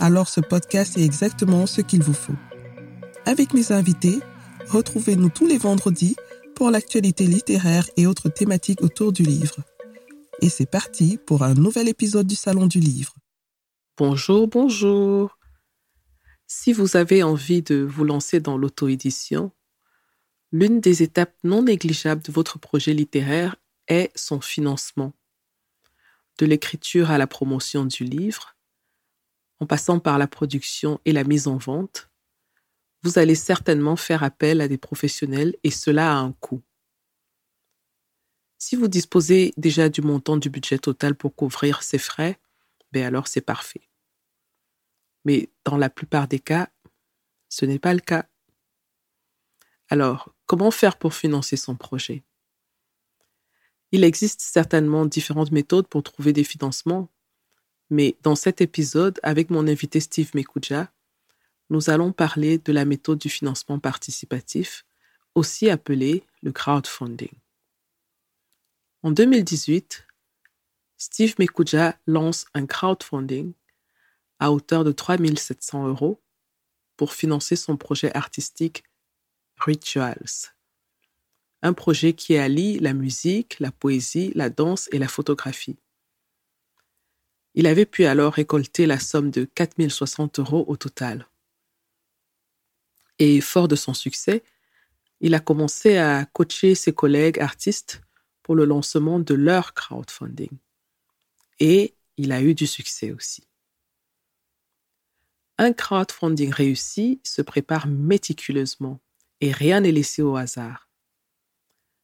alors ce podcast est exactement ce qu'il vous faut. Avec mes invités, retrouvez-nous tous les vendredis pour l'actualité littéraire et autres thématiques autour du livre. Et c'est parti pour un nouvel épisode du Salon du Livre. Bonjour, bonjour. Si vous avez envie de vous lancer dans l'auto-édition, l'une des étapes non négligeables de votre projet littéraire est son financement. De l'écriture à la promotion du livre, en passant par la production et la mise en vente, vous allez certainement faire appel à des professionnels et cela a un coût. Si vous disposez déjà du montant du budget total pour couvrir ces frais, ben alors c'est parfait. Mais dans la plupart des cas, ce n'est pas le cas. Alors, comment faire pour financer son projet? Il existe certainement différentes méthodes pour trouver des financements, mais dans cet épisode, avec mon invité Steve Mekuja, nous allons parler de la méthode du financement participatif, aussi appelée le crowdfunding. En 2018, Steve Mekuja lance un crowdfunding à hauteur de 3700 euros pour financer son projet artistique Rituals. Un projet qui allie la musique, la poésie, la danse et la photographie. Il avait pu alors récolter la somme de 4060 euros au total. Et fort de son succès, il a commencé à coacher ses collègues artistes pour le lancement de leur crowdfunding. Et il a eu du succès aussi. Un crowdfunding réussi se prépare méticuleusement et rien n'est laissé au hasard.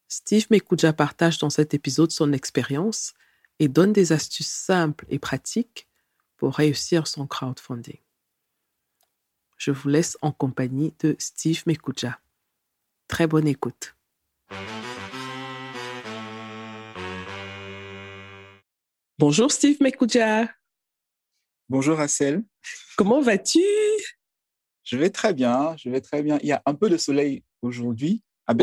Steve Mekuja partage dans cet épisode son expérience et donne des astuces simples et pratiques pour réussir son crowdfunding. Je vous laisse en compagnie de Steve Mekuja. Très bonne écoute. Bonjour Steve Mekuja. Bonjour Assel. Comment vas-tu? Je vais très bien, je vais très bien. Il y a un peu de soleil aujourd'hui à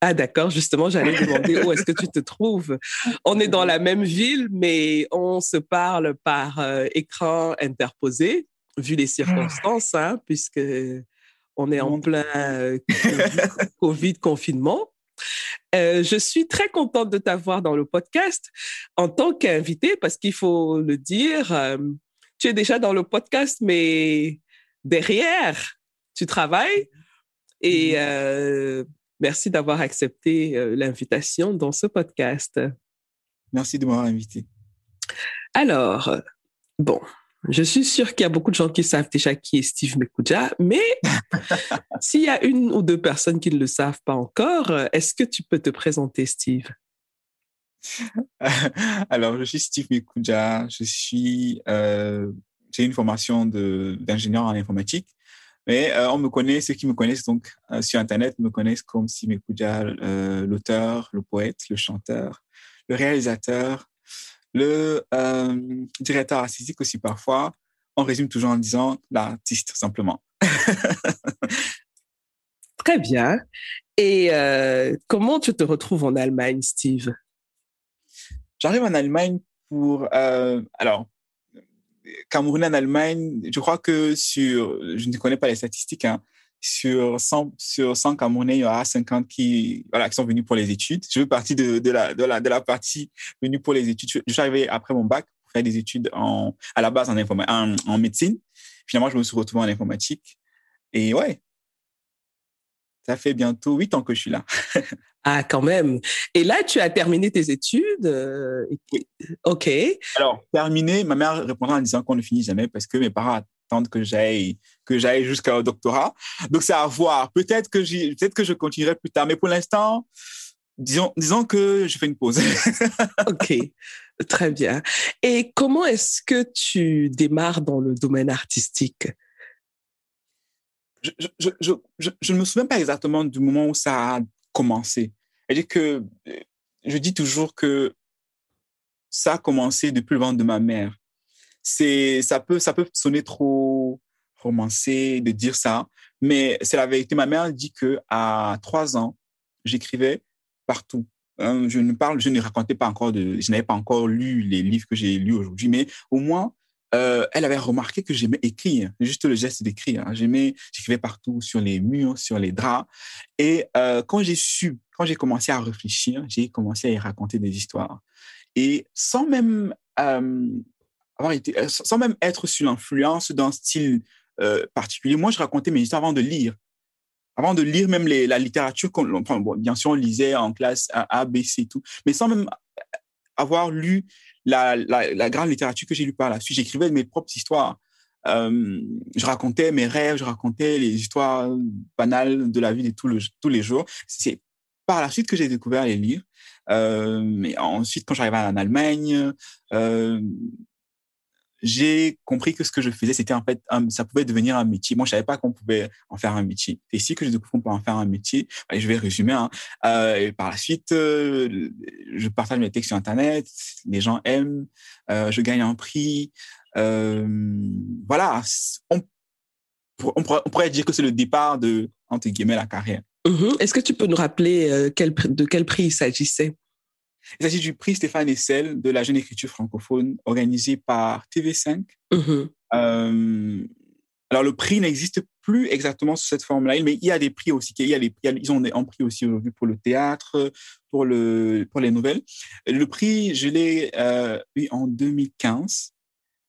Ah d'accord, justement, j'allais demander où est-ce que tu te trouves. On est dans la même ville, mais on se parle par euh, écran interposé, vu les circonstances, hein, puisque on est en plein euh, COVID confinement. Euh, je suis très contente de t'avoir dans le podcast en tant qu'invité parce qu'il faut le dire, tu es déjà dans le podcast, mais derrière, tu travailles. Et euh, merci d'avoir accepté l'invitation dans ce podcast. Merci de m'avoir invité. Alors, bon, je suis sûre qu'il y a beaucoup de gens qui savent déjà qui est Steve Mekuja, mais s'il y a une ou deux personnes qui ne le savent pas encore, est-ce que tu peux te présenter, Steve? Alors, je suis Steve Mekuja, je suis, euh, j'ai une formation d'ingénieur en informatique, mais euh, on me connaît, ceux qui me connaissent donc euh, sur Internet me connaissent comme Steve Mekuja, l'auteur, le poète, le chanteur, le réalisateur, le euh, directeur artistique aussi parfois, on résume toujours en disant l'artiste simplement. Très bien. Et euh, comment tu te retrouves en Allemagne, Steve? J'arrive en Allemagne pour... Euh, alors, Cameroun en Allemagne, je crois que sur... Je ne connais pas les statistiques, hein, sur 100, sur 100 Camerounais, il y aura 50 qui, voilà, qui sont venus pour les études. Je fais partie de, la, de, la, de la partie venue pour les études. Je suis arrivé après mon bac pour faire des études en, à la base en, en, en médecine. Finalement, je me suis retrouvé en informatique. Et ouais, ça fait bientôt huit ans que je suis là. ah, quand même. Et là, tu as terminé tes études. Euh, OK. Alors, terminé, ma mère répondra en disant qu'on ne finit jamais parce que mes parents attendre que j'aille que j'aille jusqu'au doctorat. Donc c'est à voir. Peut-être que peut-être que je continuerai plus tard, mais pour l'instant, disons disons que je fais une pause. ok, très bien. Et comment est-ce que tu démarres dans le domaine artistique? Je, ne me souviens pas exactement du moment où ça a commencé. que je dis toujours que ça a commencé depuis le ventre de ma mère. C'est, ça peut, ça peut sonner trop romancé de dire ça, mais c'est la vérité. Ma mère dit que à trois ans, j'écrivais partout. Hein, je ne parle, je ne racontais pas encore de, je n'avais pas encore lu les livres que j'ai lus aujourd'hui, mais au moins, euh, elle avait remarqué que j'aimais écrire, juste le geste d'écrire. Hein. J'aimais, j'écrivais partout sur les murs, sur les draps. Et euh, quand j'ai su, quand j'ai commencé à réfléchir, j'ai commencé à y raconter des histoires. Et sans même euh, avoir été, sans même être sous l'influence d'un style particulier, moi je racontais mes histoires avant de lire avant de lire même la littérature, bien sûr, on lisait en classe A, B, C tout, mais sans même avoir lu la, grande littérature que j'ai lue par la suite. J'écrivais mes propres histoires. Euh, je racontais mes rêves, je racontais les histoires banales de la vie de tous, le, tous les jours. C'est par la suite que j'ai découvert les livres. Euh, mais ensuite, quand j'arrivais en Allemagne, euh, j'ai compris que ce que je faisais, c'était en fait, ça pouvait devenir un métier. Moi, je savais pas qu'on pouvait en faire un métier. C'est ici que je découvre qu'on peut en faire un métier. je vais résumer. Hein. Euh, et par la suite, euh, je partage mes textes sur Internet. Les gens aiment. Euh, je gagne un prix. Euh, voilà. On, pourrait, dire que c'est le départ de entre guillemets la carrière. Mm-hmm. Est-ce que tu peux nous rappeler euh, de quel prix il s'agissait? Il s'agit du prix Stéphane Essel de la jeune écriture francophone organisé par TV5. Mm-hmm. Euh, alors, le prix n'existe plus exactement sous cette forme-là, mais il y a des prix aussi. Il y a des ils ont un prix aussi aujourd'hui pour le théâtre, pour, le, pour les nouvelles. Le prix, je l'ai euh, eu en 2015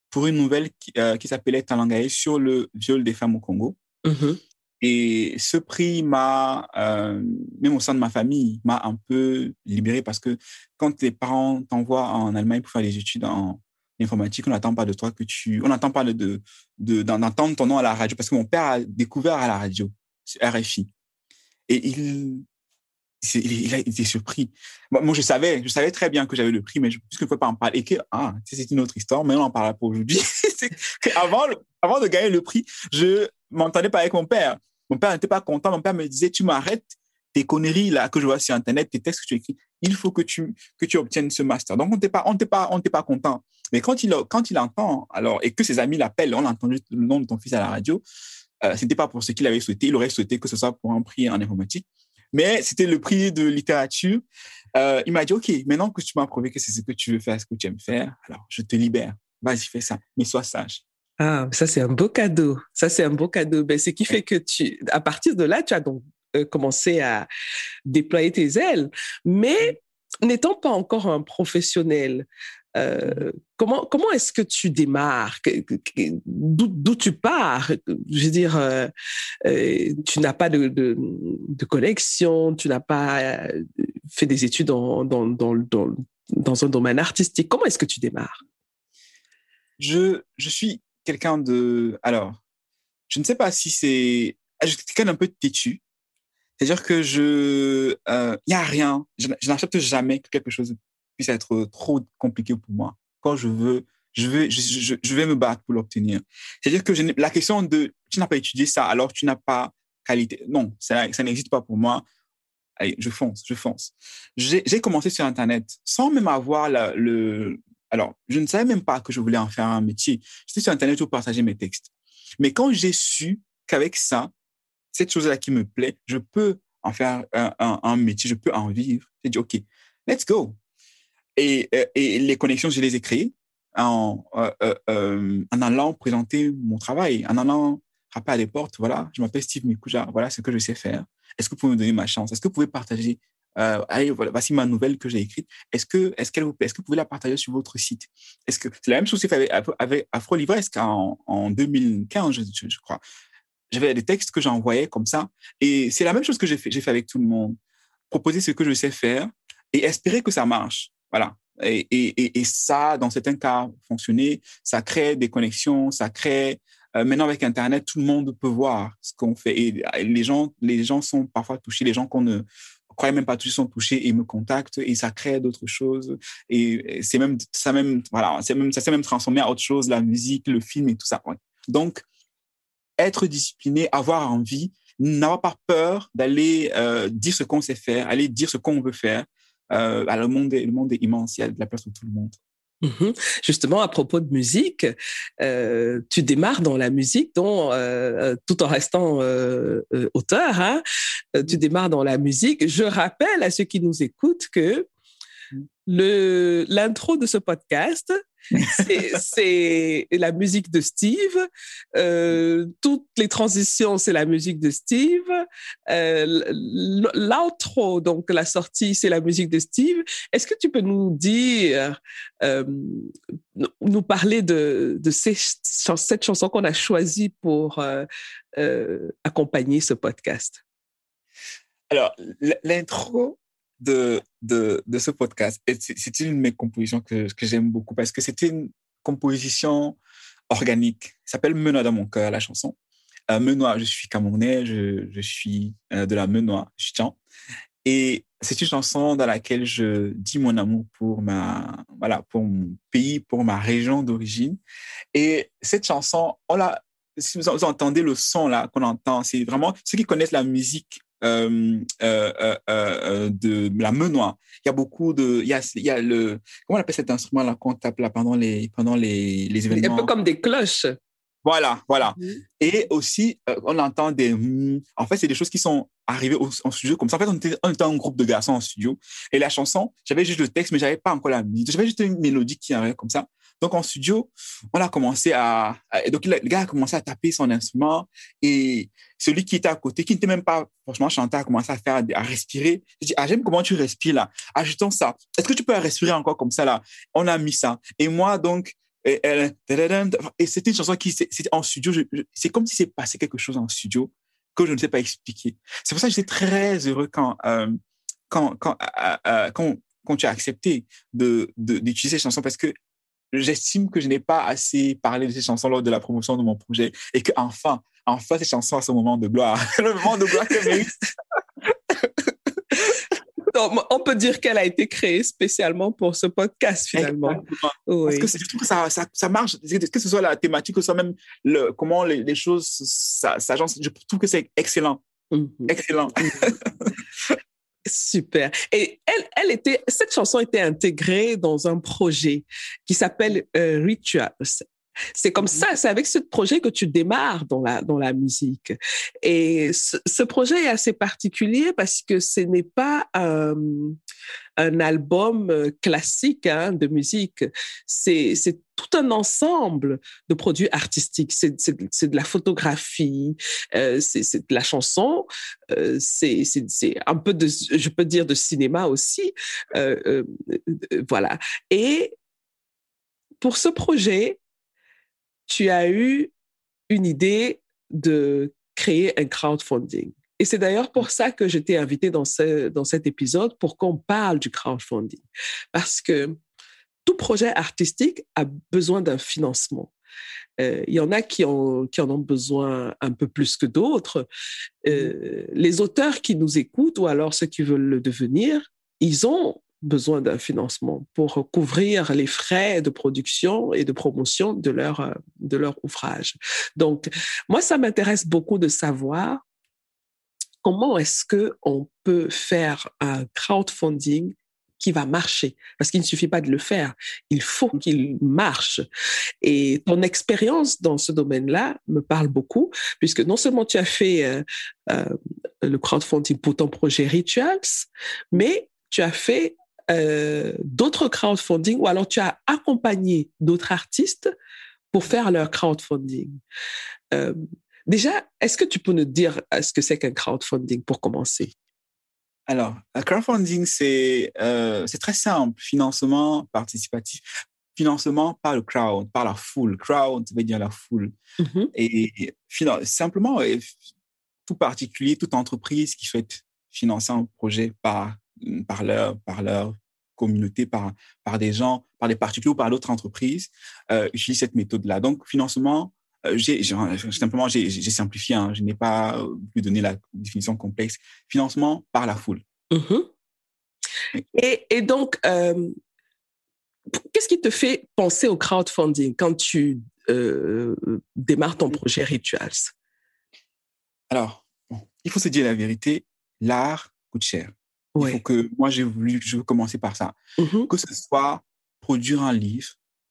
pour une nouvelle qui, euh, qui s'appelait Talangae sur le viol des femmes au Congo. Mm-hmm. Et ce prix m'a, euh, même au sein de ma famille, m'a un peu libéré parce que quand tes parents t'envoient en Allemagne pour faire des études en informatique, on n'attend pas de toi que tu, on n'attend pas de, de, d'entendre ton nom à la radio parce que mon père a découvert à la radio, RFI. Et il, il, a été surpris. Moi, je savais, je savais très bien que j'avais le prix, mais je, puisque je ne pouvais pas en parler, et que, ah, c'est une autre histoire, mais on en parle pas aujourd'hui. avant, avant de gagner le prix, je m'entendais pas avec mon père. Mon père n'était pas content. Mon père me disait, tu m'arrêtes tes conneries là que je vois sur Internet, tes textes que tu écris. Il faut que tu, que tu obtiennes ce master. Donc, on n'était pas, pas, pas content. Mais quand il, quand il entend, alors, et que ses amis l'appellent, on a entendu le nom de ton fils à la radio, euh, c'était pas pour ce qu'il avait souhaité. Il aurait souhaité que ce soit pour un prix en informatique. Mais c'était le prix de littérature. Euh, il m'a dit, OK, maintenant que tu m'as prouvé que c'est ce que tu veux faire, ce que tu aimes faire, alors je te libère. Vas-y, fais ça. Mais sois sage. Ah, ça c'est un beau cadeau. Ça c'est un beau cadeau. Ben, ce qui fait que tu, à partir de là, tu as donc euh, commencé à déployer tes ailes. Mais n'étant pas encore un professionnel, euh, comment comment est-ce que tu démarres? D'où tu pars? Je veux dire, euh, tu n'as pas de, de, de, connexion, tu n'as pas fait des études dans, dans, dans, dans, dans un domaine artistique. Comment est-ce que tu démarres? Je, je suis quelqu'un de. Alors, je ne sais pas si c'est. Ah, je suis quelqu'un d'un peu têtu. C'est-à-dire que je. Il euh, n'y a rien. Je, n'accepte jamais que quelque chose puisse être trop compliqué pour moi. Quand je veux, je vais, je, je, vais me battre pour l'obtenir. C'est-à-dire que je, la question de tu n'as pas étudié ça, alors tu n'as pas qualité. Non, ça, ça n'existe pas pour moi. Allez, je fonce, je fonce. J'ai commencé sur Internet sans même avoir le, alors, je ne savais même pas que je voulais en faire un métier. J'étais sur Internet pour partager mes textes. Mais quand j'ai su qu'avec ça, cette chose-là qui me plaît, je peux en faire un, métier, je peux en vivre, j'ai dit, OK, let's go. Et, euh, les connexions, je les ai créées en, euh, euh, en allant présenter mon travail, en allant frapper à des portes. Voilà, je m'appelle Steve Mikuja, voilà ce que je sais faire. Est-ce que vous pouvez me donner ma chance? Est-ce que vous pouvez partager euh, voici ma nouvelle que j'ai écrite. Est-ce que, est-ce qu'elle vous Est-ce que pouvez la partager sur votre site? Est-ce que c'est la même chose avec, avec Afro Livresque en, en 2015, je, crois. J'avais des textes que j'envoyais comme ça, et c'est la même chose que j'ai fait, j'ai fait avec tout le monde. Proposer ce que je sais faire et espérer que ça marche. Voilà. Et, et, et, ça, dans certains cas, fonctionner. Ça crée des connexions, ça crée. Euh, maintenant, avec Internet, tout le monde peut voir ce qu'on fait. Et les gens, les gens sont parfois touchés, les gens qu'on ne croyais même pas toucher sont touchés et me contactent et ça crée d'autres choses. Et c'est même, ça même, voilà, c'est même, ça s'est même transformé à autre chose, la musique, le film et tout ça. Donc, être discipliné, avoir envie, n'avoir pas peur d'aller euh, dire ce qu'on sait faire, aller dire ce qu'on veut faire. Euh, le, monde le monde est immense, il y a de la place pour tout le monde. Mhm. Justement, à propos de musique, euh, tu démarres dans la musique, dont, euh, tout en restant euh, euh auteur, hein, tu démarres dans la musique. Je rappelle à ceux qui nous écoutent que l'intro de ce podcast, c'est la musique de Steve. Euh, toutes les transitions, c'est la musique de Steve. Euh, L'outro, donc la sortie, c'est la musique de Steve. Est-ce que tu peux nous dire, euh, nous parler de, de ces, cette chanson qu'on a choisie pour euh, accompagner ce podcast? Alors, l'intro, de, de, de ce podcast. C'est une de mes compositions que, que j'aime beaucoup parce que c'était une composition organique. Ça s'appelle Menois dans mon cœur, la chanson. Euh, je suis camerounais, je, je suis euh, de la Menois, je tiens. Et c'est une chanson dans laquelle je dis mon amour pour ma, voilà, pour mon pays, pour ma région d'origine. Et cette chanson, on si vous entendez le son qu'on entend, c'est vraiment ceux qui connaissent la musique euh, euh, euh, de la menois. Il y a beaucoup de, il y a, il y a le, comment on appelle cet instrument là qu'on tape là pendant les, pendant les, les événements. Un peu comme des cloches. Voilà, voilà. Mmh. Et aussi, on entend des. En fait, c'est des choses qui sont arrivées au, en studio comme ça. En fait, on était, on était un groupe de garçons en studio. Et la chanson, j'avais juste le texte, mais j'avais pas encore la musique. J'avais juste une mélodie qui arrivait comme ça. Donc, en studio, on a commencé à, donc, le gars a commencé à taper son instrument et celui qui était à côté, qui n'était même pas franchement chanteur, a commencé à faire, à respirer. Je dis, ah, j'aime comment tu respires là. Ajoutons ça. Est-ce que tu peux respirer encore comme ça là? On a mis ça. Et moi, donc, et, et c'était une chanson qui, c'était en studio. C'est comme si c'est passé quelque chose en studio que je ne sais pas expliquer. C'est pour ça que j'étais très heureux quand, euh, quand, euh, euh, quand, quand tu as accepté de, d'utiliser cette chanson parce que j'estime que je n'ai pas assez parlé de ces chansons lors de la promotion de mon projet et que enfin, enfin, ces chansons à ce moment de gloire, le moment de gloire que mérite. on peut dire qu'elle a été créée spécialement pour ce podcast finalement. Oui. Parce que je trouve que ça, ça, ça, marche, que ce soit la thématique, que ce soit même le, comment les, les choses s'agencent, je trouve que c'est excellent. Mm -hmm. Excellent. Super. Et elle, elle était, cette chanson était intégrée dans un projet qui s'appelle euh, Rituals. C'est comme ça, c'est avec ce projet que tu démarres dans la, dans la musique. Et ce, ce projet est assez particulier parce que ce n'est pas un, un album euh, classique hein, de musique. C'est tout un ensemble de produits artistiques. C'est de la photographie, euh, c'est de la chanson, euh, c'est un peu de, je peux dire, de cinéma aussi. Euh, euh, voilà. Et pour ce projet, tu as eu une idée de créer un crowdfunding. Et c'est d'ailleurs pour ça que j'étais invitée dans, ce, dans cet épisode pour qu'on parle du crowdfunding. Parce que tout projet artistique a besoin d'un financement. Euh, il y en a qui, ont, qui en ont besoin un peu plus que d'autres. Euh, les auteurs qui nous écoutent ou alors ceux qui veulent le devenir, ils ont besoin d'un financement pour couvrir les frais de production et de promotion de leur, de leur ouvrage. Donc, moi, ça m'intéresse beaucoup de savoir comment est-ce que on peut faire un crowdfunding qui va marcher parce qu'il ne suffit pas de le faire, il faut qu'il marche. Et ton expérience dans ce domaine-là me parle beaucoup puisque non seulement tu as fait euh, euh, le crowdfunding pour ton projet Rituals, mais tu as fait euh, d'autres crowdfunding ou alors tu as accompagné d'autres artistes pour faire leur crowdfunding. Euh, déjà, est-ce que tu peux nous dire ce que c'est qu'un crowdfunding pour commencer? Alors, un crowdfunding, c'est euh, très simple. Financement participatif. Financement par le crowd, par la foule. Crowd, ça veut dire la foule. Mm -hmm. Et simplement, tout particulier, toute entreprise qui souhaite financer un projet par par leur, par leur communauté, par, par des gens, par des particuliers ou par d'autres entreprises, euh, utilisent cette méthode-là. Donc, financement, euh, j'ai simplement j'ai simplifié, hein, je n'ai pas pu donner la définition complexe. Financement par la foule. Mm -hmm. et, et, donc, euh, qu'est-ce qui te fait penser au crowdfunding quand tu euh, démarres ton projet Rituals? Alors, il faut se dire la vérité, l'art coûte cher. Il faut que, moi, j'ai voulu, je veux commencer par ça. Mhm. Que ce soit produire un livre,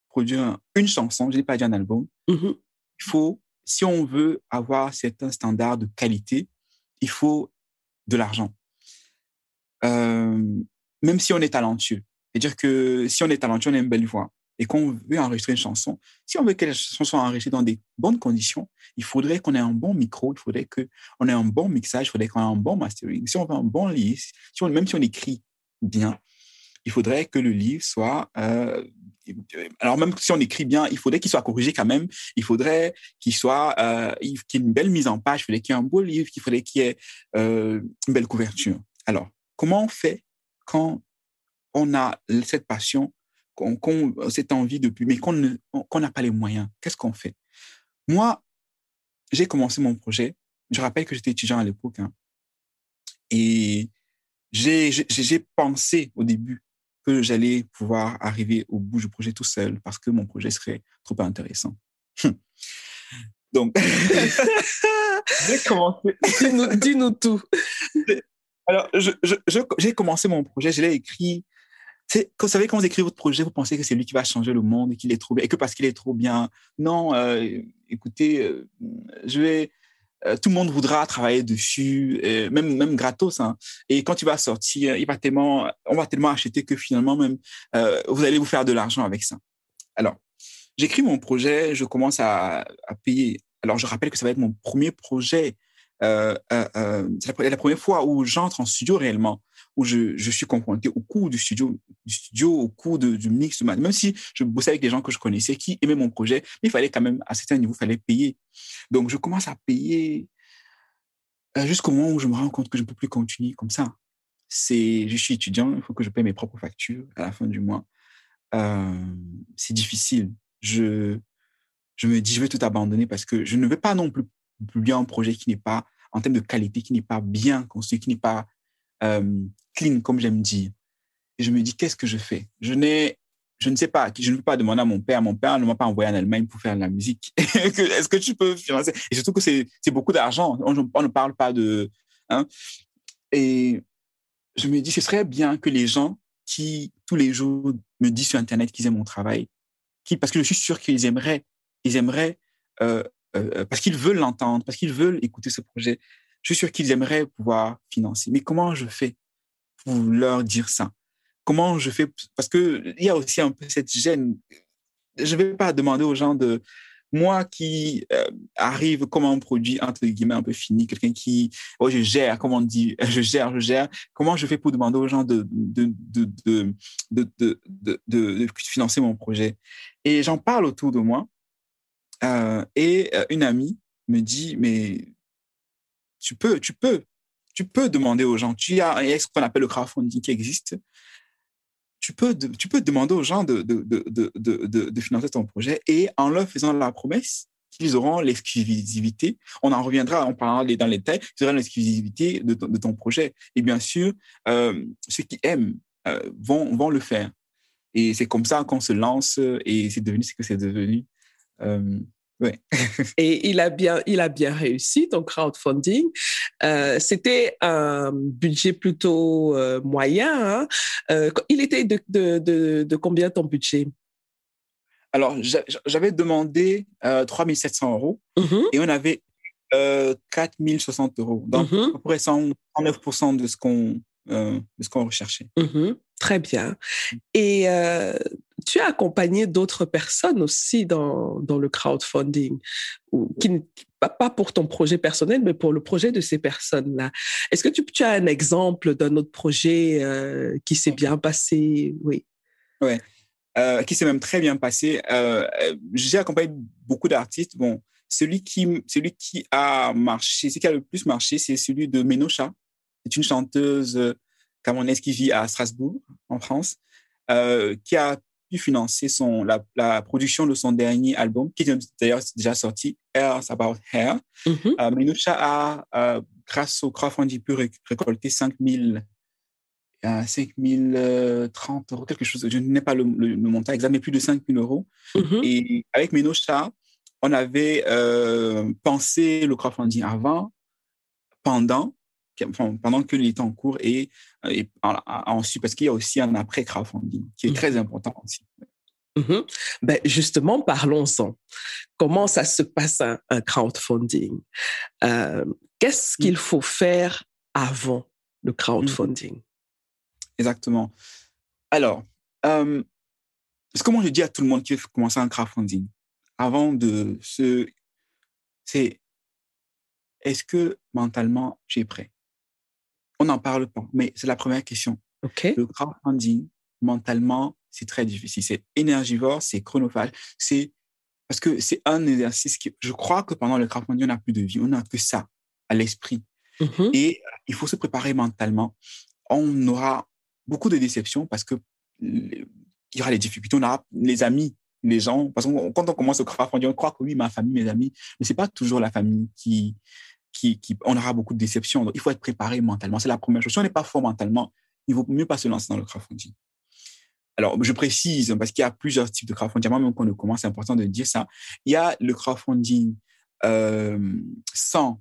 produire une chanson, je n'ai pas dit un album. Mhm. Il faut, si on veut avoir certains standards de qualité, il faut de l'argent. Euh, même si on est talentueux. C'est-à-dire que si on est talentueux, on a une belle voix et qu'on veut enregistrer une chanson, si on veut que la chanson soit enregistrée dans des bonnes conditions, il faudrait qu'on ait un bon micro, il faudrait qu'on ait un bon mixage, il faudrait qu'on ait un bon mastering. Si on veut un bon livre, même si on écrit bien, il faudrait que le livre soit... Euh, alors même si on écrit bien, il faudrait qu'il soit corrigé quand même. Il faudrait qu'il soit, euh, qu'il y ait une belle mise en page. Il faudrait qu'il y ait un beau livre. Il faudrait qu'il y ait euh, une belle couverture. Alors, comment on fait quand on a cette passion qu'on, cette envie depuis, mais qu'on n'a pas les moyens. Qu'est-ce qu'on fait? Moi, j'ai commencé mon projet. Je rappelle que j'étais étudiant à l'époque. Hein, et j'ai, j'ai pensé au début que j'allais pouvoir arriver au bout du projet tout seul parce que mon projet serait trop intéressant. Donc, j'ai commencé. Dis-nous, dis-nous tout. Alors, je, je, j'ai commencé mon projet, je l'ai écrit vous savez, quand vous écrivez votre projet, vous pensez que c'est lui qui va changer le monde et qu'il est trop bien, et que parce qu'il est trop bien. Non, euh, écoutez, euh, je vais, euh, tout le monde voudra travailler dessus, même, même gratos. Hein. Et quand il va sortir, il va tellement, on va tellement acheter que finalement, même, vous allez vous faire de l'argent avec ça. Alors, j'écris mon projet, je commence à, à, payer. Alors, je rappelle que ça va être mon premier projet. c'est la, la, première fois où j'entre en studio réellement où je, suis confronté au coût du studio, du studio au de, du mix, même si je bossais avec des gens que je connaissais qui aimaient mon projet, mais il fallait quand même, à certains niveaux, il fallait payer. Donc, je commence à payer euh, jusqu'au moment où je me rends compte que je ne peux plus continuer comme ça. C'est, je suis étudiant, il faut que je paye mes propres factures à la fin du mois. Euh, c'est difficile. Je, je me dis, je vais tout abandonner parce que je ne veux pas non plus publier un projet qui n'est pas, en termes de qualité, qui n'est pas bien construit, qui n'est pas euh, clean, comme j'aime dire. Et je me dis, qu'est-ce que je fais? Je n'ai, je ne sais pas, je ne peux pas demander à mon père. Mon père ne m'a pas envoyé en Allemagne pour faire de la musique. Est-ce que tu peux financer? Et surtout que c'est, beaucoup d'argent. On, ne parle pas de. Hein? Et je me dis, ce serait bien que les gens qui, tous les jours, me disent sur Internet qu'ils aiment mon travail, parce que je suis sûr qu'ils aimeraient, ils aimeraient, euh, euh, parce qu'ils veulent l'entendre, parce qu'ils veulent écouter ce projet, je suis sûr qu'ils aimeraient pouvoir financer. Mais comment je fais pour leur dire ça? Comment je fais Parce que il y a aussi un peu cette gêne. Je ne vais pas demander aux gens de moi qui euh, arrive comme un produit entre guillemets un peu fini, quelqu'un qui, oh, je gère, comment on dit, je gère, je gère. Comment je fais pour demander aux gens de, de, de, de, de financer mon projet? Et j'en parle autour de moi. Euh, et euh, une amie me dit, mais tu peux, tu peux, tu peux demander aux gens. Tu as ce qu'on appelle le crowdfunding qui existe. Tu peux, tu peux demander aux gens de, de, de, de, de financer ton projet et en leur faisant la promesse qu'ils auront l'exclusivité. On en reviendra, on parlera dans les détails, ils auront l'exclusivité de, de, ton projet. Et bien sûr, euh, ceux qui aiment euh, vont, vont le faire. Et c'est comme ça qu'on se lance et c'est devenu ce que c'est devenu. Euh, Ouais. et il a bien, il a bien réussi ton crowdfunding. Euh, C'était un budget plutôt euh, moyen. Hein? Euh, il était de, de, de, de, combien ton budget? Alors, j'avais demandé euh, 3700 euros mm-hmm. et on avait euh, 4060 euros. Donc, mm-hmm. à peu près 109% de ce qu'on qu'on recherchait. Mm-hmm. Très bien. Et euh, tu as accompagné d'autres personnes aussi dans, dans le crowdfunding, ou, pas pour ton projet personnel, mais pour le projet de ces personnes-là. Est-ce que tu, as un exemple d'un autre projet euh, qui s'est bien passé? Oui. Oui, euh, qui s'est même très bien passé. Euh, J'ai accompagné beaucoup d'artistes. Bon, celui qui, celui qui a marché, celui qui a le plus marché, c'est celui de Menocha. C'est une chanteuse camerounaise qui vit à Strasbourg, en France, euh, qui a pu financer son, la, la, production de son dernier album, qui est d'ailleurs déjà sorti, Hair's About Hair. Mm -hmm. euh, Minoucha a, euh, grâce au crowdfunding, pu récolter 5 000 euh, 5 030 euros, quelque chose. Je n'ai pas le, le, le, montant exact, mais plus de 5 000 euros. Mm -hmm. Et avec Menocha, on avait euh, pensé le crowdfunding avant, pendant pendant que est en cours et, et ensuite, parce qu'il y a aussi un après crowdfunding qui est très important aussi. Mhm. Ben justement, parlons-en. Comment ça se passe un, crowdfunding? Euh, Qu'est-ce qu'il faut faire avant le crowdfunding? Exactement. Alors, euh, ce que moi je dis à tout le monde qui veut commencer un crowdfunding, avant de se... C'est est-ce que mentalement j'ai prêt? On n'en parle pas, mais c'est la première question. Le crowdfunding, mentalement, c'est très difficile. C'est énergivore, c'est chronophage. C'est parce que c'est un exercice qui, je crois que pendant le crowdfunding, on n'a plus de vie, on n'a que ça à l'esprit. Mm-hmm. Et il faut se préparer mentalement. On aura beaucoup de déceptions parce que il y aura les difficultés, on aura les amis, les gens. Parce que quand on commence au crowdfunding, on croit que oui, ma famille, mes amis, mais c'est pas toujours la famille qui, on aura beaucoup de déceptions. Il faut être préparé mentalement. C'est la première chose. Si on n'est pas fort mentalement, il vaut mieux pas se lancer dans le crowdfunding. Alors, je précise, parce qu'il y a plusieurs types de crowdfunding. Même quand on commence, c'est important de dire ça. Il y a le crowdfunding euh, sans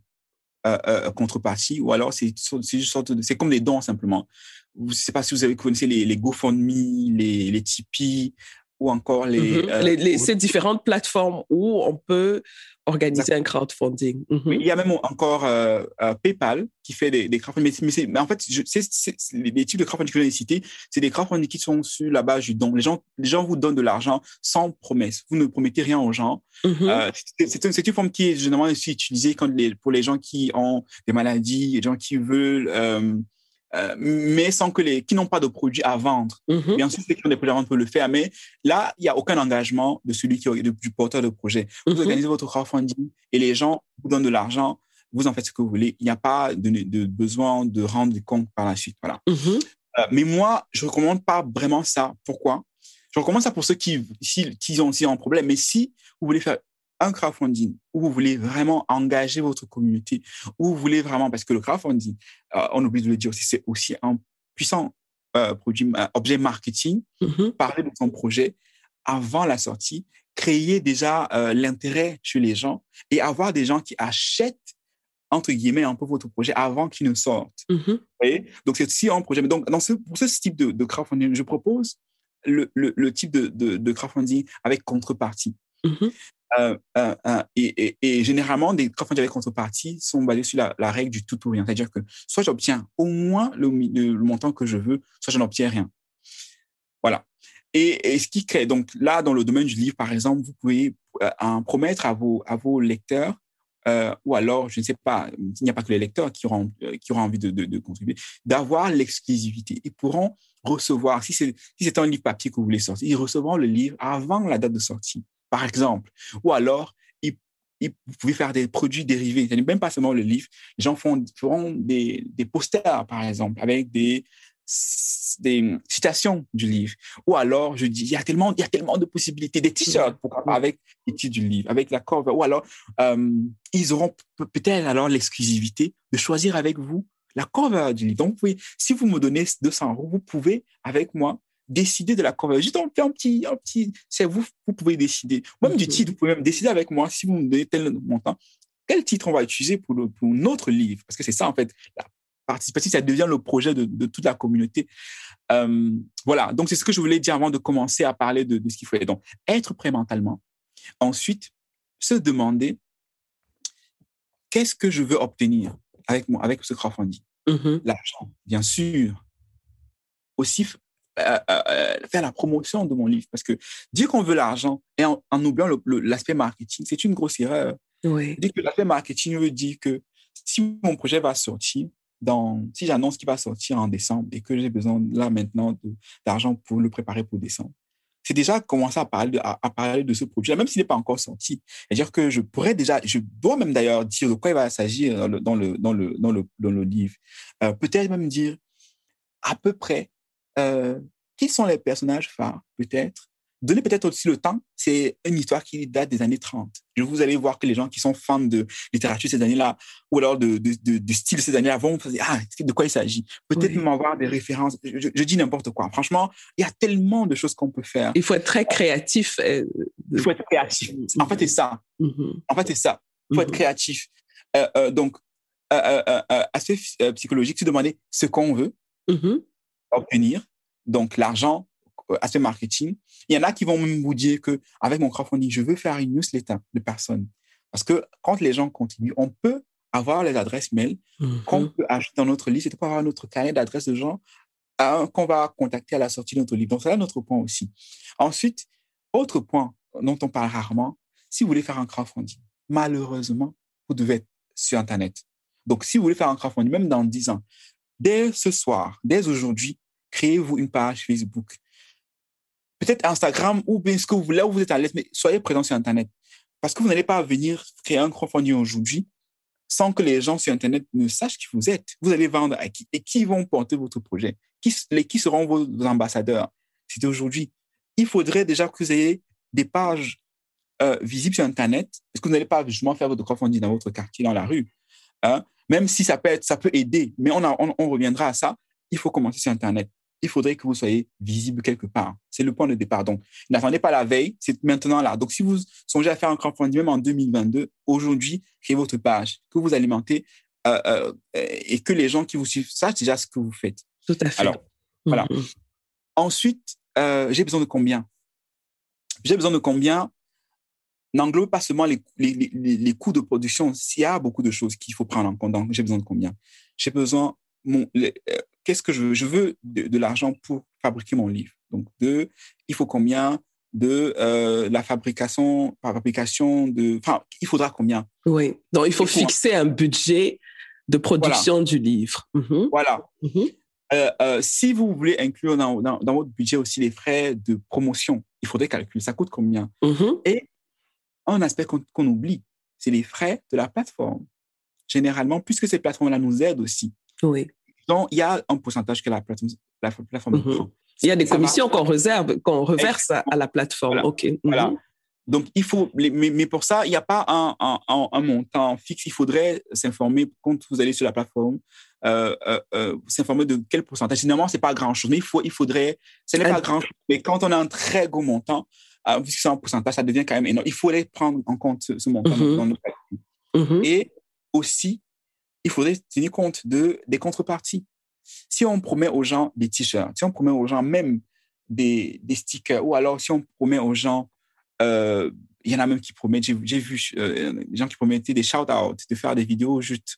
euh, euh, contrepartie, ou alors c'est c'est comme des dons simplement. Je ne sais pas si vous avez connaissé les, les GoFundMe, les, les Tipeee, ou encore les, mhm. les, ces différentes plateformes où on peut organiser un crowdfunding. Mhm. Il y a même encore euh, euh, PayPal qui fait des, des crowdfunding. Mais, mais, en fait, je, les, types de crowdfunding que j'ai cités, c'est des crowdfunding qui sont sur la base du don. Les gens, les gens vous donnent de l'argent sans promesse. Vous ne promettez rien aux gens. Mhm. euh, c'est une, une, forme qui est généralement aussi utilisée quand les, pour les gens qui ont des maladies, les gens qui veulent... Euh, mais sans que les qui n'ont pas de produits à vendre. Mm-hmm. Bien sûr, ceux qui ont des produits à vendre peuvent le faire, mais là, il n'y a aucun engagement de celui qui est du porteur de projet. Vous mm-hmm. organisez votre crowdfunding et les gens vous donnent de l'argent, vous en faites ce que vous voulez. Il n'y a pas de, de, besoin de rendre des comptes par la suite. Voilà. Mm-hmm. Euh, mais moi, je ne recommande pas vraiment ça. Pourquoi? Je recommande ça pour ceux qui, qui ont aussi un problème. Mais si vous voulez faire un crowdfunding où vous voulez vraiment engager votre communauté, où vous voulez vraiment, parce que le crowdfunding, euh, on oublie de le dire aussi, c'est aussi un puissant euh, produit, euh, objet marketing, mm-hmm. parler de son projet avant la sortie, créer déjà l'intérêt chez les gens et avoir des gens qui achètent entre guillemets un peu votre projet avant qu'il ne sorte. Mm-hmm. Vous voyez? Donc c'est aussi un projet. Donc dans ce, pour ce type de, crowdfunding, je propose le, le, type de, de, crowdfunding avec contrepartie. Mm-hmm. Euh, euh, euh, et, et, généralement, des crowdfunding avec contrepartie sont basés sur la, règle du tout ou rien. C'est-à-dire que soit j'obtiens au moins le, montant que je veux, soit je n'obtiens rien. Voilà. Et, et, ce qui crée, donc là, dans le domaine du livre, par exemple, vous pouvez promettre à vos, lecteurs, ou alors, je ne sais pas, il n'y a pas que les lecteurs qui auront, envie de, contribuer, d'avoir l'exclusivité. Ils pourront recevoir, si c'est un livre papier que vous voulez sortir, ils recevront le livre avant la date de sortie par exemple. Ou alors, vous pouvez faire des produits dérivés. Même pas seulement le livre. Les gens font, feront des, des posters, par exemple, avec des, des citations du livre. Ou alors, je dis, il y a tellement, il y a tellement de possibilités. Des t-shirts avec les titres du livre, avec la cover. Ou alors, euh, ils auront peut-être alors l'exclusivité de choisir avec vous la cover du livre. Donc, si vous me donnez 200 euros, vous pouvez, avec moi, décider de la conversion. Juste on fait un petit, un petit, c'est vous, vous pouvez décider. Même du titre, vous pouvez même décider avec moi si vous me donnez tel montant. Quel titre on va utiliser pour, le, pour notre livre? Parce que c'est ça, en fait, la participation, ça devient le projet de, de toute la communauté. Euh, voilà, donc c'est ce que je voulais dire avant de commencer à parler de, de ce qu'il faut. Donc, être prêt mentalement. Ensuite, se demander qu'est-ce que je veux obtenir avec, moi, avec ce crowdfunding? Mm-hmm. L'argent, bien sûr. Aussi, euh, euh, euh, faire la promotion de mon livre. Parce que dire qu'on veut l'argent et en, oubliant l'aspect marketing, c'est une grosse erreur. Oui. Dire que l'aspect marketing veut dire que si mon projet va sortir, dans, si j'annonce qu'il va sortir en décembre et que j'ai besoin là maintenant d'argent pour le préparer pour décembre, c'est déjà commencer à parler de, à, parler de ce projet, même s'il n'est pas encore sorti. C'est-à-dire que je pourrais déjà, je dois même d'ailleurs dire de quoi il va s'agir dans le, dans le, dans le, dans le, livre. Peut-être même dire à peu près euh, qui sont les personnages phares, peut-être? Donner peut-être aussi le temps, c'est une histoire qui date des années 30. Vous allez voir que les gens qui sont fans de littérature ces années-là, ou alors de, de, de, style ces années-là, vont se dire, ah, de quoi il s'agit? Peut-être même avoir des références. Je, dis n'importe quoi. Franchement, il y a tellement de choses qu'on peut faire. Il faut être très créatif. Euh, il faut être créatif. En fait, c'est ça. Mm-hmm. En fait, c'est ça. Il faut être mm-hmm. créatif. Euh, donc, aspect psychologique, se demander ce qu'on veut. Obtenir, donc l'argent, aspect marketing. Il y en a qui vont même vous dire que avec mon crowdfunding, je veux faire une newsletter de personnes. Parce que quand les gens contribuent, on peut avoir les adresses mail Mhm. qu'on peut ajouter dans notre liste et de pas avoir notre carnet d'adresses de gens euh, qu'on va contacter à la sortie de notre livre. Donc, c'est là notre point aussi. Ensuite, autre point dont on parle rarement, si vous voulez faire un crowdfunding, malheureusement, vous devez être sur Internet. Donc, si vous voulez faire un crowdfunding, même dans 10 ans, dès ce soir, dès aujourd'hui, créez-vous une page Facebook. Peut-être Instagram ou bien ce que vous où vous êtes à l'aise, mais soyez présent sur Internet. Parce que vous n'allez pas venir créer un crowdfunding aujourd'hui sans que les gens sur Internet ne sachent qui vous êtes. Vous allez vendre à qui et qui vont porter votre projet. Qui, les, qui seront vos ambassadeurs? C'est aujourd'hui. Il faudrait déjà que vous ayez des pages euh, visibles sur Internet parce que vous n'allez pas justement faire votre crowdfunding dans votre quartier, dans la rue. Hein? Même si ça peut, être, ça peut aider, mais on, a, on, on reviendra à ça. Il faut commencer sur Internet. Il faudrait que vous soyez visible quelque part. C'est le point de départ. Donc, n'attendez pas la veille, c'est maintenant là. Donc, si vous songez à faire un crowdfunding même en 2022, aujourd'hui, créez votre page, que vous alimentez euh, euh, et que les gens qui vous suivent sachent déjà ce que vous faites. Tout à fait. Alors, voilà. Mhm. Ensuite, euh, j'ai besoin de combien? J'ai besoin de combien? N'englobe pas seulement les, les, les, les, coûts de production. S'il y a beaucoup de choses qu'il faut prendre en compte, donc j'ai besoin de combien? J'ai besoin, mon, euh, qu'est-ce que je veux? Je veux de, de l'argent pour fabriquer mon livre. Donc, de, il faut combien de euh, la fabrication, fabrication de, enfin, il faudra combien? Oui. Donc, il faut il fixer un budget de production voilà. du livre. Mm-hmm. Voilà. Mm-hmm. Euh, euh, si vous voulez inclure dans, dans, dans, votre budget aussi les frais de promotion, il faudrait calculer ça coûte combien? Mm-hmm. Et un aspect qu'on qu oublie, c'est les frais de la plateforme. Généralement, puisque ces plateformes-là nous aident aussi. Oui. Donc, il y a un pourcentage que la plateforme, la plateforme prend. Il y a des commissions qu'on réserve, qu'on reverse à, à, la plateforme. Voilà. OK. Voilà. Donc, il faut, mais, mais pour ça, il n'y a pas un, un, un, un, montant fixe. Il faudrait s'informer quand vous allez sur la plateforme, euh, euh, euh, s'informer de quel pourcentage. Généralement, ce n'est pas grand-chose, mais il, faut, il faudrait, ce n'est pas grand-chose. Mais quand on a un très gros montant, puisque c'est un pourcentage, ça devient quand même énorme. Il faudrait prendre en compte ce, ce montant Mm-hmm. dans. Mm -hmm. Et aussi, il faudrait tenir compte de, des contreparties. Si on promet aux gens des t-shirts, si on promet aux gens même des, des stickers, ou alors si on promet aux gens euh, il y en a même qui promettent, j'ai vu euh, des gens qui promettaient des shout-outs, de faire des vidéos juste.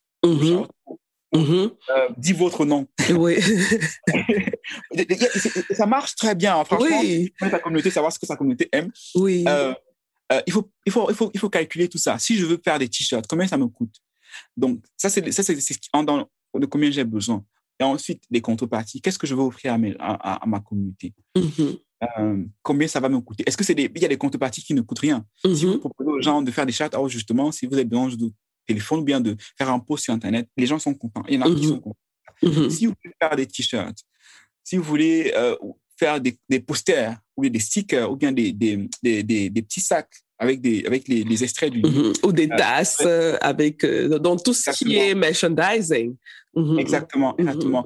Mm -hmm. euh, dis votre nom. Oui. ça marche très bien. Franchement, oui. communauté, savoir ce que sa communauté aime. Oui. Euh, il, faut, il, faut, il, faut, il faut calculer tout ça. Si je veux faire des t-shirts, combien ça me coûte? Donc, ça, c'est de combien j'ai besoin. Et ensuite, les contreparties. Qu'est-ce que je veux offrir à, mes, à, à ma communauté? Mm -hmm. Euh, combien ça va me coûter? Est-ce que c'est il y a des contreparties qui ne coûtent rien? Mm -hmm. Si vous proposez aux gens de faire des chats, alors justement, si vous avez besoin de téléphone ou bien de faire un post sur Internet, les gens sont contents. Il y en a mm -hmm. qui sont contents. Mm-hmm. Si vous voulez faire des t-shirts, si vous voulez euh, faire des, des, posters ou des stickers ou bien des, des, des, petits sacs avec, des, avec les, les extraits du livre. Ou des tasses euh, avec, euh, dans tout ce qui est merchandising. Exactement, exactement.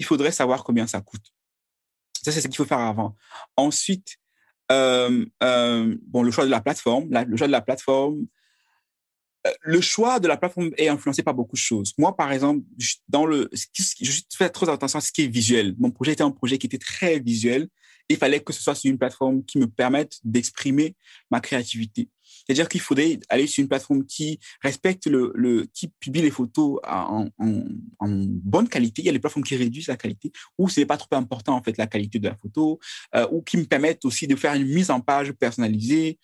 Il faudrait savoir combien ça coûte. Ça, c'est ce qu'il faut faire avant. Ensuite, euh, euh, bon, le choix de la plateforme. La, le choix de la plateforme. Euh, le choix de la plateforme est influencé par beaucoup de choses. Moi, par exemple, dans le, je fais très attention à ce qui est visuel. Mon projet était un projet qui était très visuel. Il fallait que ce soit sur une plateforme qui me permette d'exprimer ma créativité. C'est-à-dire qu'il faudrait aller sur une plateforme qui respecte le, le qui publie les photos en, en, en, bonne qualité. Il y a les plateformes qui réduisent la qualité ou ce n'est pas trop important en fait la qualité de la photo euh, ou qui me permettent aussi de faire une mise en page personnalisée.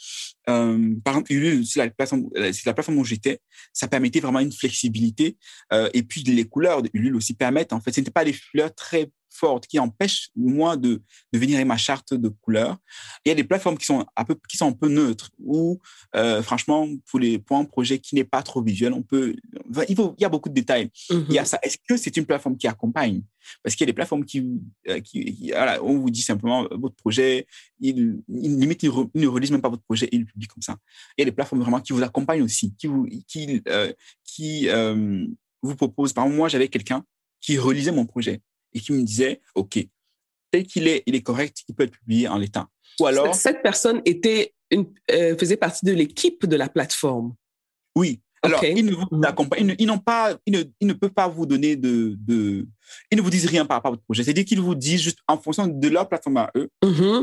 Euh, par exemple, c'est la plateforme, c'est la plateforme où j'étais, ça permettait vraiment une flexibilité euh, et puis les couleurs de Ulule aussi permettent en fait, ce n'était pas des fleurs très fortes qui empêchent moi de, de venir avec ma charte de couleurs. Il y a des plateformes qui sont un peu, qui sont un peu neutres où, euh, franchement, pour, les, pour un projet qui n'est pas trop visuel, on peut, il, faut, il y a beaucoup de détails. -hmm. Il y a ça. Est-ce que c'est une plateforme qui accompagne? Parce qu'il y a des plateformes qui, euh, qui, qui voilà, on vous dit simplement votre projet, ils limite, ils, ils, ne relisent même pas votre projet, ils le publient comme ça. Il y a des plateformes vraiment qui vous accompagnent aussi, qui vous, qui, euh, qui vous proposent. Par exemple, moi, j'avais quelqu'un qui relisait mon projet et qui me disait, OK, tel qu'il est, il est correct, il peut être publié en l'état. Ou alors. Cette personne était une, euh, faisait partie de l'équipe de la plateforme. Oui. Alors, ils ne vous accompagnent, ils n'ont pas, ils ne, ils ne peuvent pas vous donner de, de, ils ne vous disent rien par rapport à votre projet. C'est-à-dire qu'ils vous disent juste en fonction de leur plateforme à eux, Mhm.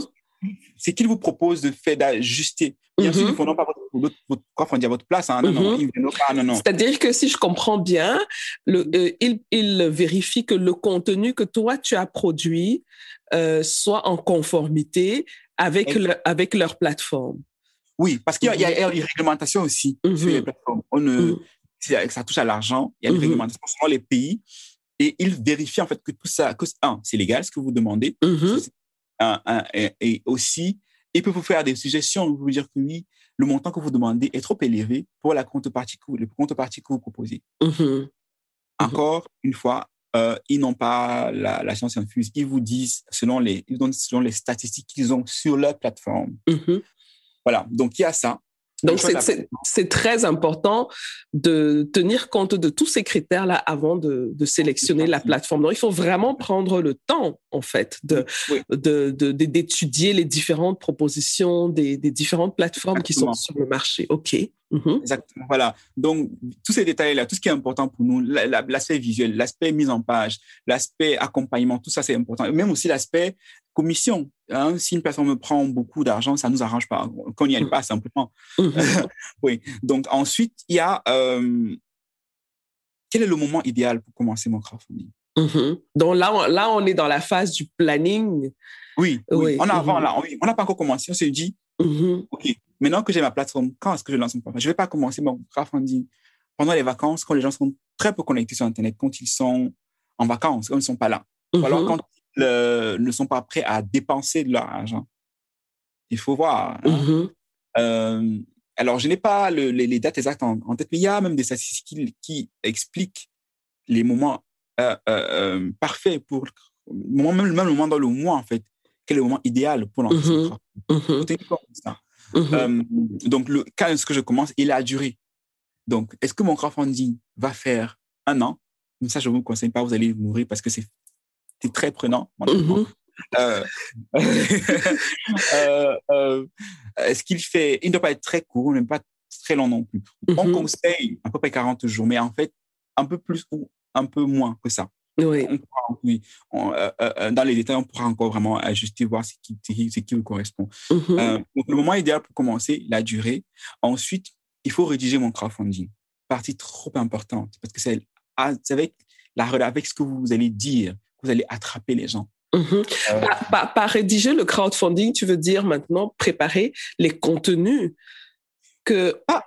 c'est qu'ils vous proposent de faire d'ajuster. Bien sûr, Mhm. ils ne font pas votre, crowdfunding à votre place. Hein. Non, Mhm. non, non. C'est-à-dire que si je comprends bien, le, euh, il, il vérifie que le contenu que toi tu as produit euh, soit en conformité avec, le- avec leur plateforme. Oui, parce qu'il y a, il y a- il y a une réglementation aussi Mhm. sur les plateformes. On Mhm. c'est- ça touche à l'argent. Il y a une Mhm. réglementation selon les pays. Et ils vérifient en fait que tout ça, que, un, c'est légal ce que vous demandez. Mhm. Un- un- et, et aussi, ils peuvent vous faire des suggestions, vous dire que oui, le montant que vous demandez est trop élevé pour la contrepartie que, vous- le contrepartie que vous proposez. Mhm. Encore une fois, euh, ils n'ont pas la, la science infuse. Ils vous disent selon les, ils donnent selon les statistiques qu'ils ont sur leur plateforme. Mhm. Voilà. Donc il y a ça. Donc, c'est- très important de tenir compte de tous ces critères-là avant de, de sélectionner la plateforme. Donc, il faut vraiment prendre le temps, en fait, de Oui. de- de- de- d'étudier les différentes propositions des, des différentes plateformes qui sont sur le marché. OK. Mhm. Exactement. Voilà. Donc, tous ces détails-là, tout ce qui est important pour nous, la- la- l'aspect visuel, l'aspect mise en page, l'aspect accompagnement, tout ça, c'est important. Même aussi l'aspect commission. Hein, si une plateforme prend beaucoup d'argent, ça nous arrange pas. Qu'on n'y aille pas, simplement. Mhm. oui. Donc, ensuite, il y a euh, quel est le moment idéal pour commencer mon crowdfunding? Mhm. Donc là on, là, on est dans la phase du planning. Oui, oui. Oui. On a avant, là, on n'a pas encore commencé. On s'est dit. OK, maintenant que j'ai ma plateforme, quand est-ce que je lance mon crowdfunding? Je ne vais pas commencer mon crowdfunding pendant les vacances, quand les gens sont très peu connectés sur Internet, quand ils sont en vacances, quand ils ne sont pas là. Ou alors quand ne sont pas prêts à dépenser de leur argent. Il faut voir. hein. Mhm. Euh, alors, je n'ai pas le- les, les dates exactes en, en tête, mais il y a même des statistiques qui, qui expliquent les moments euh, euh, parfaits pour même, même le moment dans le mois, en fait. Quel est le moment idéal pour lancer Mhm. ça. Mhm. Euh, donc, le, quand est-ce que je commence et la durée. Donc, est-ce que mon crowdfunding va faire un an? Ça, je ne vous conseille pas, vous allez mourir parce que c'est c'est très prenant. Mhm. Euh, euh, euh, est-ce qu'il fait Il ne doit pas être très court, même pas très long non plus. On Mhm. conseille à peu près 40 jours, mais en fait, un peu plus ou un peu moins que ça. Oui. On pourra- oui, on- dans les détails, on pourra encore vraiment ajuster, voir ce qui, ce qui, ce vous correspond. Donc, le moment idéal pour commencer, la durée. Ensuite, il faut rédiger mon crowdfunding. Partie trop importante parce que c'est avec, la, avec ce que vous allez dire vous allez attraper les gens. Mhm. Euh, Par, par- par rédiger le crowdfunding, tu veux dire maintenant préparer les contenus que. pas,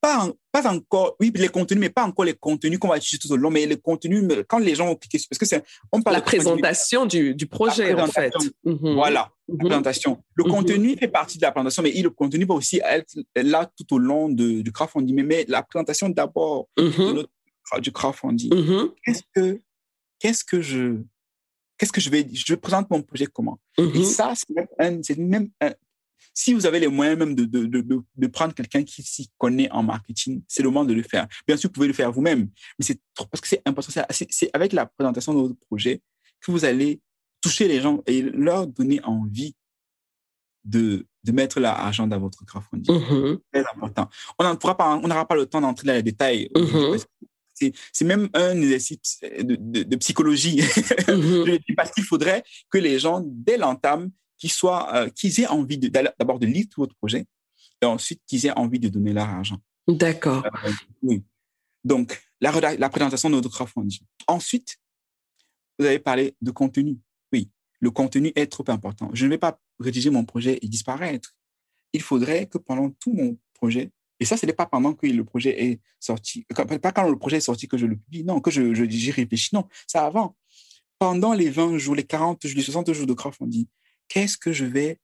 pas, en- pas encore, oui, les contenus, mais pas encore les contenus qu'on va utiliser tout au long, mais les contenus, quand les gens vont cliquer sur, parce que c'est, on parle La présentation du, du projet, en fait. Mhm. Voilà, la Mhm. présentation. Le contenu fait partie de la présentation, mais le contenu va aussi être là tout au long de, du crowdfunding. Mais, mais la présentation d'abord du crowdfunding. Qu'est-ce que, qu'est-ce que je, qu'est-ce que je vais, je présente mon projet comment? Et ça, c'est même un, même un- si vous avez les moyens même de, de, de, prendre quelqu'un qui s'y connaît en marketing, c'est le moment de le faire. Bien sûr, vous pouvez le faire vous-même, mais c'est parce que c'est important. C'est- avec la présentation de votre projet que vous allez toucher les gens et leur donner envie de, de mettre leur argent dans votre crowdfunding. C'est très important. On pourra pas, on n'aura pas le temps d'entrer dans les détails. Mhm. C'est même un exercice de, de, de psychologie. Mhm. Parce qu'il faudrait que les gens, dès l'entame, qu'ils soient, euh, qu'ils aient envie d'abord de lire tout votre projet et ensuite qu'ils aient envie de donner leur argent. D'accord. Euh, oui. Donc, la, présentation de notre crowdfunding. Ensuite, vous avez parlé de contenu. Oui, le contenu est trop important. Je ne vais pas rédiger mon projet et disparaître. Il faudrait que pendant tout mon projet, et ça, ce n'est pas pendant que le projet est sorti, pas quand le projet est sorti que je le publie, non, que je, j'y réfléchis, non, c'est avant. Pendant les 20 jours, les 40 jours, les 60 jours de crowdfunding, qu'est-ce que je vais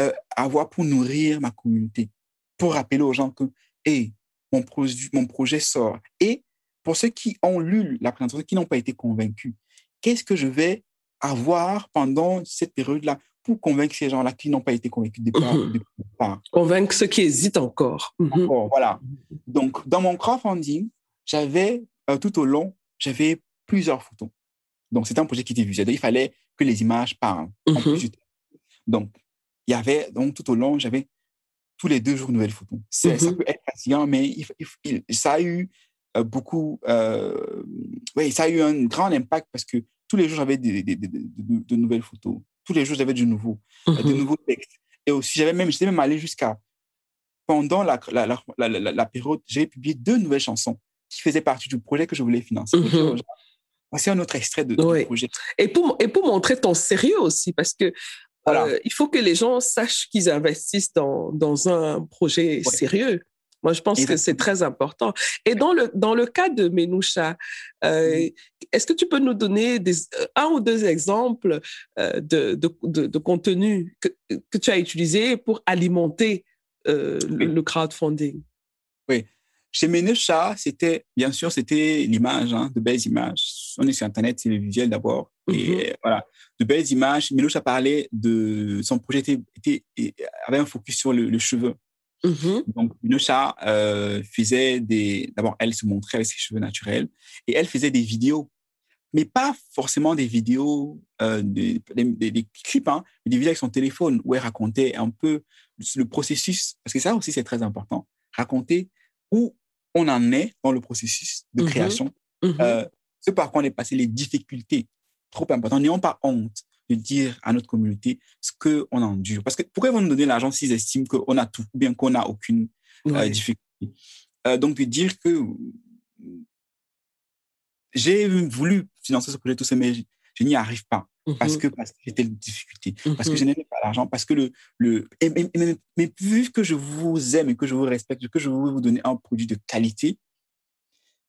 euh, avoir pour nourrir ma communauté, pour rappeler aux gens que, hey, mon, mon projet sort. Et pour ceux qui ont lu la présentation, qui n'ont pas été convaincus, qu'est-ce que je vais avoir pendant cette période-là? Pour convaincre ces gens-là qui n'ont pas été convaincus depuis Mhm. départ Convaincre ceux qui hésitent encore. Mhm. encore, voilà. Donc, dans mon crowdfunding, j'avais, euh, tout au long, j'avais plusieurs photos. Donc, c'était un projet qui était visuel. Il fallait que les images parlent. en Mhm. plus. Donc, il y avait, donc, tout au long, j'avais tous les deux jours une nouvelle photo. C'est, Ça Mhm. peut être fatigant, mais il, il- il- ça a eu euh, beaucoup, euh, oui, ça a eu un grand impact parce que tous les jours j'avais de nouvelles photos. Tous les jours j'avais du nouveau, euh, de Mhm. nouveaux textes. Et aussi j'avais même, j'étais même allé jusqu'à pendant la, la, la, la, la- la période, j'ai publié deux nouvelles chansons qui faisaient partie du projet que je voulais financer. Mhm. Voici un autre extrait de, du Oui. projet. Et pour, et pour montrer ton sérieux aussi, parce que Voilà. euh, il faut que les gens sachent qu'ils investissent dans, dans un projet Ouais. sérieux. Moi, je pense que c'est très important. Et dans le, dans le cas de Menoucha, euh, est-ce que tu peux nous donner des, euh, un ou deux exemples euh, de, de, de, de contenu que, que tu as utilisé pour alimenter euh, le, Oui. le crowdfunding? Chez Ménécha, c'était, bien sûr, c'était l'image, hein, de belles images. On est sur Internet, c'est le visuel d'abord. Mhm. Et voilà, de belles images. Ménécha parlait de son projet, était, avait un focus sur le, le cheveu. Mhm. Donc, Ménécha euh, faisait des. D'abord, elle se montrait avec ses cheveux naturels et elle faisait des vidéos, mais pas forcément des vidéos, euh, des, des- des- des clips, hein, mais des vidéos avec son téléphone où elle racontait un peu le processus, parce que ça aussi, c'est très important. Raconter où on en est dans le processus de Mhm. création, Mhm. euh, ce par quoi on est passé, les difficultés, trop importantes. N'ayons pas honte de dire à notre communauté ce qu'on endure. Parce que pourquoi ils vont nous donner l'argent s'ils estiment qu'on a tout ou bien qu'on n'a aucune euh, difficulté? Euh, Donc, de dire que j'ai voulu financer ce projet, tout ça, mais je, je n'y arrive pas parce Mhm. que, parce que j'ai telle difficulté, parce que Mhm. je n'ai pas l'argent, parce que le, le et- et- mais, mais vu que je vous aime et que je vous respecte, que je veux vous donner un produit de qualité,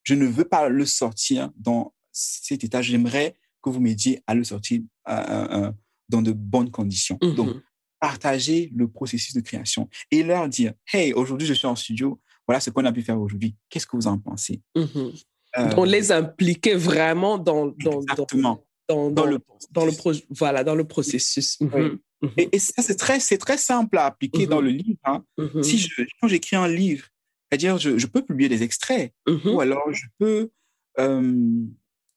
je ne veux pas le sortir dans cet état. J'aimerais que vous m'aidiez à le sortir euh, euh, dans de bonnes conditions. Mhm. Donc, partager le processus de création et leur dire, hey, aujourd'hui, je suis en studio, voilà ce qu'on a pu faire aujourd'hui. Qu'est-ce que vous en pensez? Mhm. Euh, On les impliquait vraiment dans, dans, dans, Exactement. dans, Dans dans- le dans le voilà, dans le processus. Mhm. Oui. Et, et ça, c'est très, très simple à appliquer dans le livre. hein. Si je, quand j'écris un livre, c'est-à-dire, je, je peux publier des extraits, ou alors je peux, euh,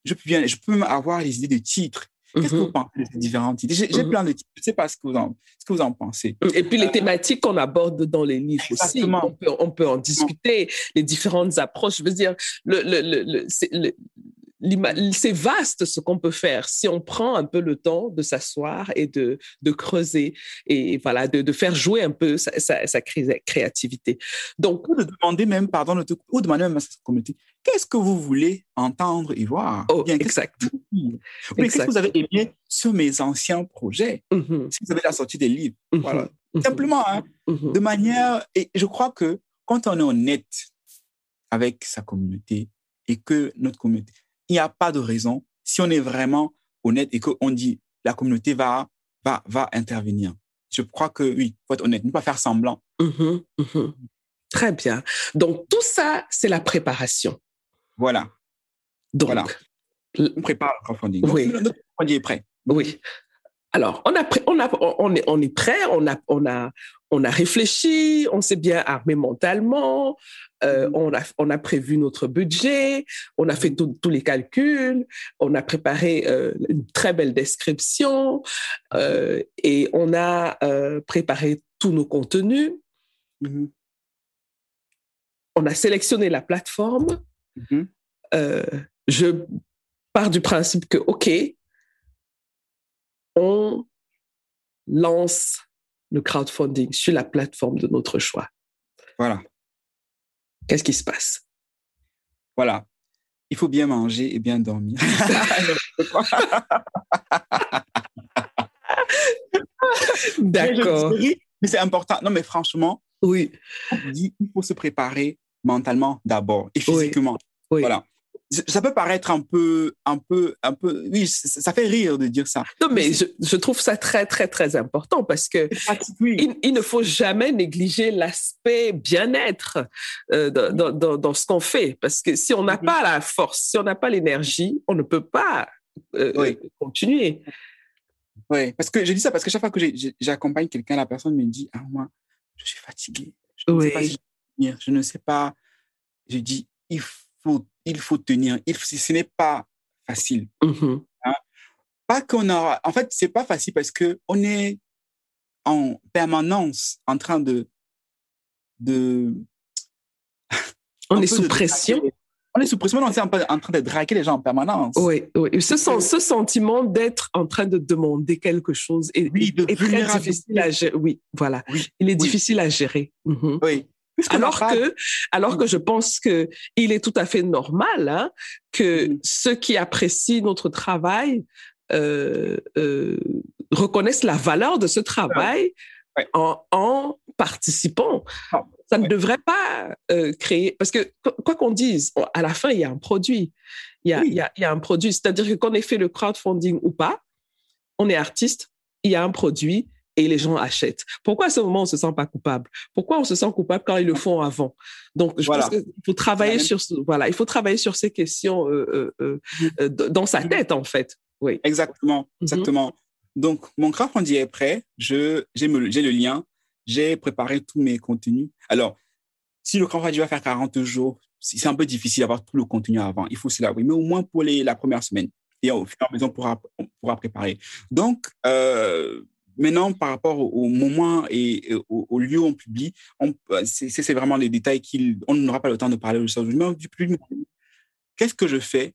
je peux bien, je peux avoir les idées de titres. Qu'est-ce que Mhm. vous pensez de ces différents titres J'ai Mhm. plein de titres. Je ne sais pas ce que vous en, ce que vous en pensez. Et puis les Euh, thématiques qu'on aborde dans les livres aussi, Exactement. on peut, on peut en discuter, les différentes approches. Je veux dire, le, le, le, c'est vaste ce qu'on peut faire si on prend un peu le temps de s'asseoir et de, de creuser et voilà, de, de faire jouer un peu sa, sa, sa cré- créativité. Donc, Ou de demander même, pardon, de ou demander même à cette communauté, qu'est-ce que vous voulez entendre et voir oh, bien, exact. que vous voulez? Qu'est-ce que vous avez aimé sur mes anciens projets? Mhm, Si vous avez la sortie des livres, mhm, voilà. mhm, Simplement, hein, de manière. Et je crois que quand on est honnête avec sa communauté et que notre communauté, il n'y a pas de raison, si on est vraiment honnête et qu'on dit la communauté va, va, va intervenir. Je crois que oui, il faut être honnête, ne pas faire semblant. Très bien. Donc, tout ça, c'est la préparation. Voilà, Donc, Voilà. on prépare le crowdfunding. Donc, Oui. Notre crowdfunding est prêt. Oui. Alors, on, a, on, a, on, est, on est prêt, on a, on, a, on a réfléchi, on s'est bien armé mentalement, euh, Mhm. on, a, on a prévu notre budget, on a fait tous les calculs, on a préparé euh, une très belle description euh, et on a préparé tous nos contenus. Mhm. On a sélectionné la plateforme. Mhm. Euh, je pars du principe que, OK, on lance le crowdfunding sur la plateforme de notre choix. Voilà, Qu'est-ce qui se passe? voilà. Il faut bien manger et bien dormir. D'accord. Mais c'est important. Non, mais franchement, Oui, on dit il faut se préparer mentalement d'abord et physiquement. oui. Voilà. Ça peut paraître un peu, un peu, un peu. Oui, ça fait rire de dire ça. Non, mais je, je trouve ça très, très, très important parce que il, il ne faut jamais négliger l'aspect bien-être euh, dans, dans- dans- ce qu'on fait. Parce que si on n'a Mhm. pas la force, si on n'a pas l'énergie, on ne peut pas euh, Oui. continuer. Oui, parce que je dis ça parce que chaque fois que j'accompagne quelqu'un, la personne me dit Ah, moi, je suis fatigué. Je ne sais pas si tenir. Je ne sais pas. Je dis Il faut, il faut tenir. Il, ce n'est pas facile. Mhm. Pas qu'on aura. En fait, c'est pas facile parce que on est en permanence en train de de on est sous pression. On est sous pression, on est en train de draguer les gens en permanence. Oui, oui. Ce, ce sentiment d'être en train de demander quelque chose est, oui, très difficile à gérer. Oui, voilà. Il est difficile à gérer. Oui. Alors que, alors que je pense que il est tout à fait normal hein, que mm. ceux qui apprécient notre travail euh, euh, reconnaissent la valeur de ce travail en, en, participant. Ah, Ça ne devrait pas euh, créer, parce que quoi qu'on dise, à la fin, il y a un produit. Il y a, il y a, il y a un produit. C'est-à-dire que qu'on ait fait le crowdfunding ou pas, on est artiste, il y a un produit et les gens achètent. Pourquoi à ce moment on se sent pas coupable? Pourquoi on se sent coupable quand ils le font avant? Donc je pense qu'il faut travailler sur voilà, il faut travailler sur ces questions euh, euh, euh, dans sa tête en fait. Oui. Exactement, mm-hmm. exactement. Donc, mon crowdfunding est prêt. Je, j'ai, le lien. J'ai préparé tous mes contenus. Alors, si le crowdfunding va faire 40 jours, c'est un peu difficile d'avoir tout le contenu avant. Il faut cela, oui. Mais au moins pour les, la première semaine. Et au fur et à mesure, on pourra, on pourra préparer. Donc, euh, maintenant, par rapport au, moment et, au, lieu où on publie, c'est, vraiment les détails qu'on n'aura pas le temps de parler aujourd'hui. Mais du plus, qu'est-ce que je fais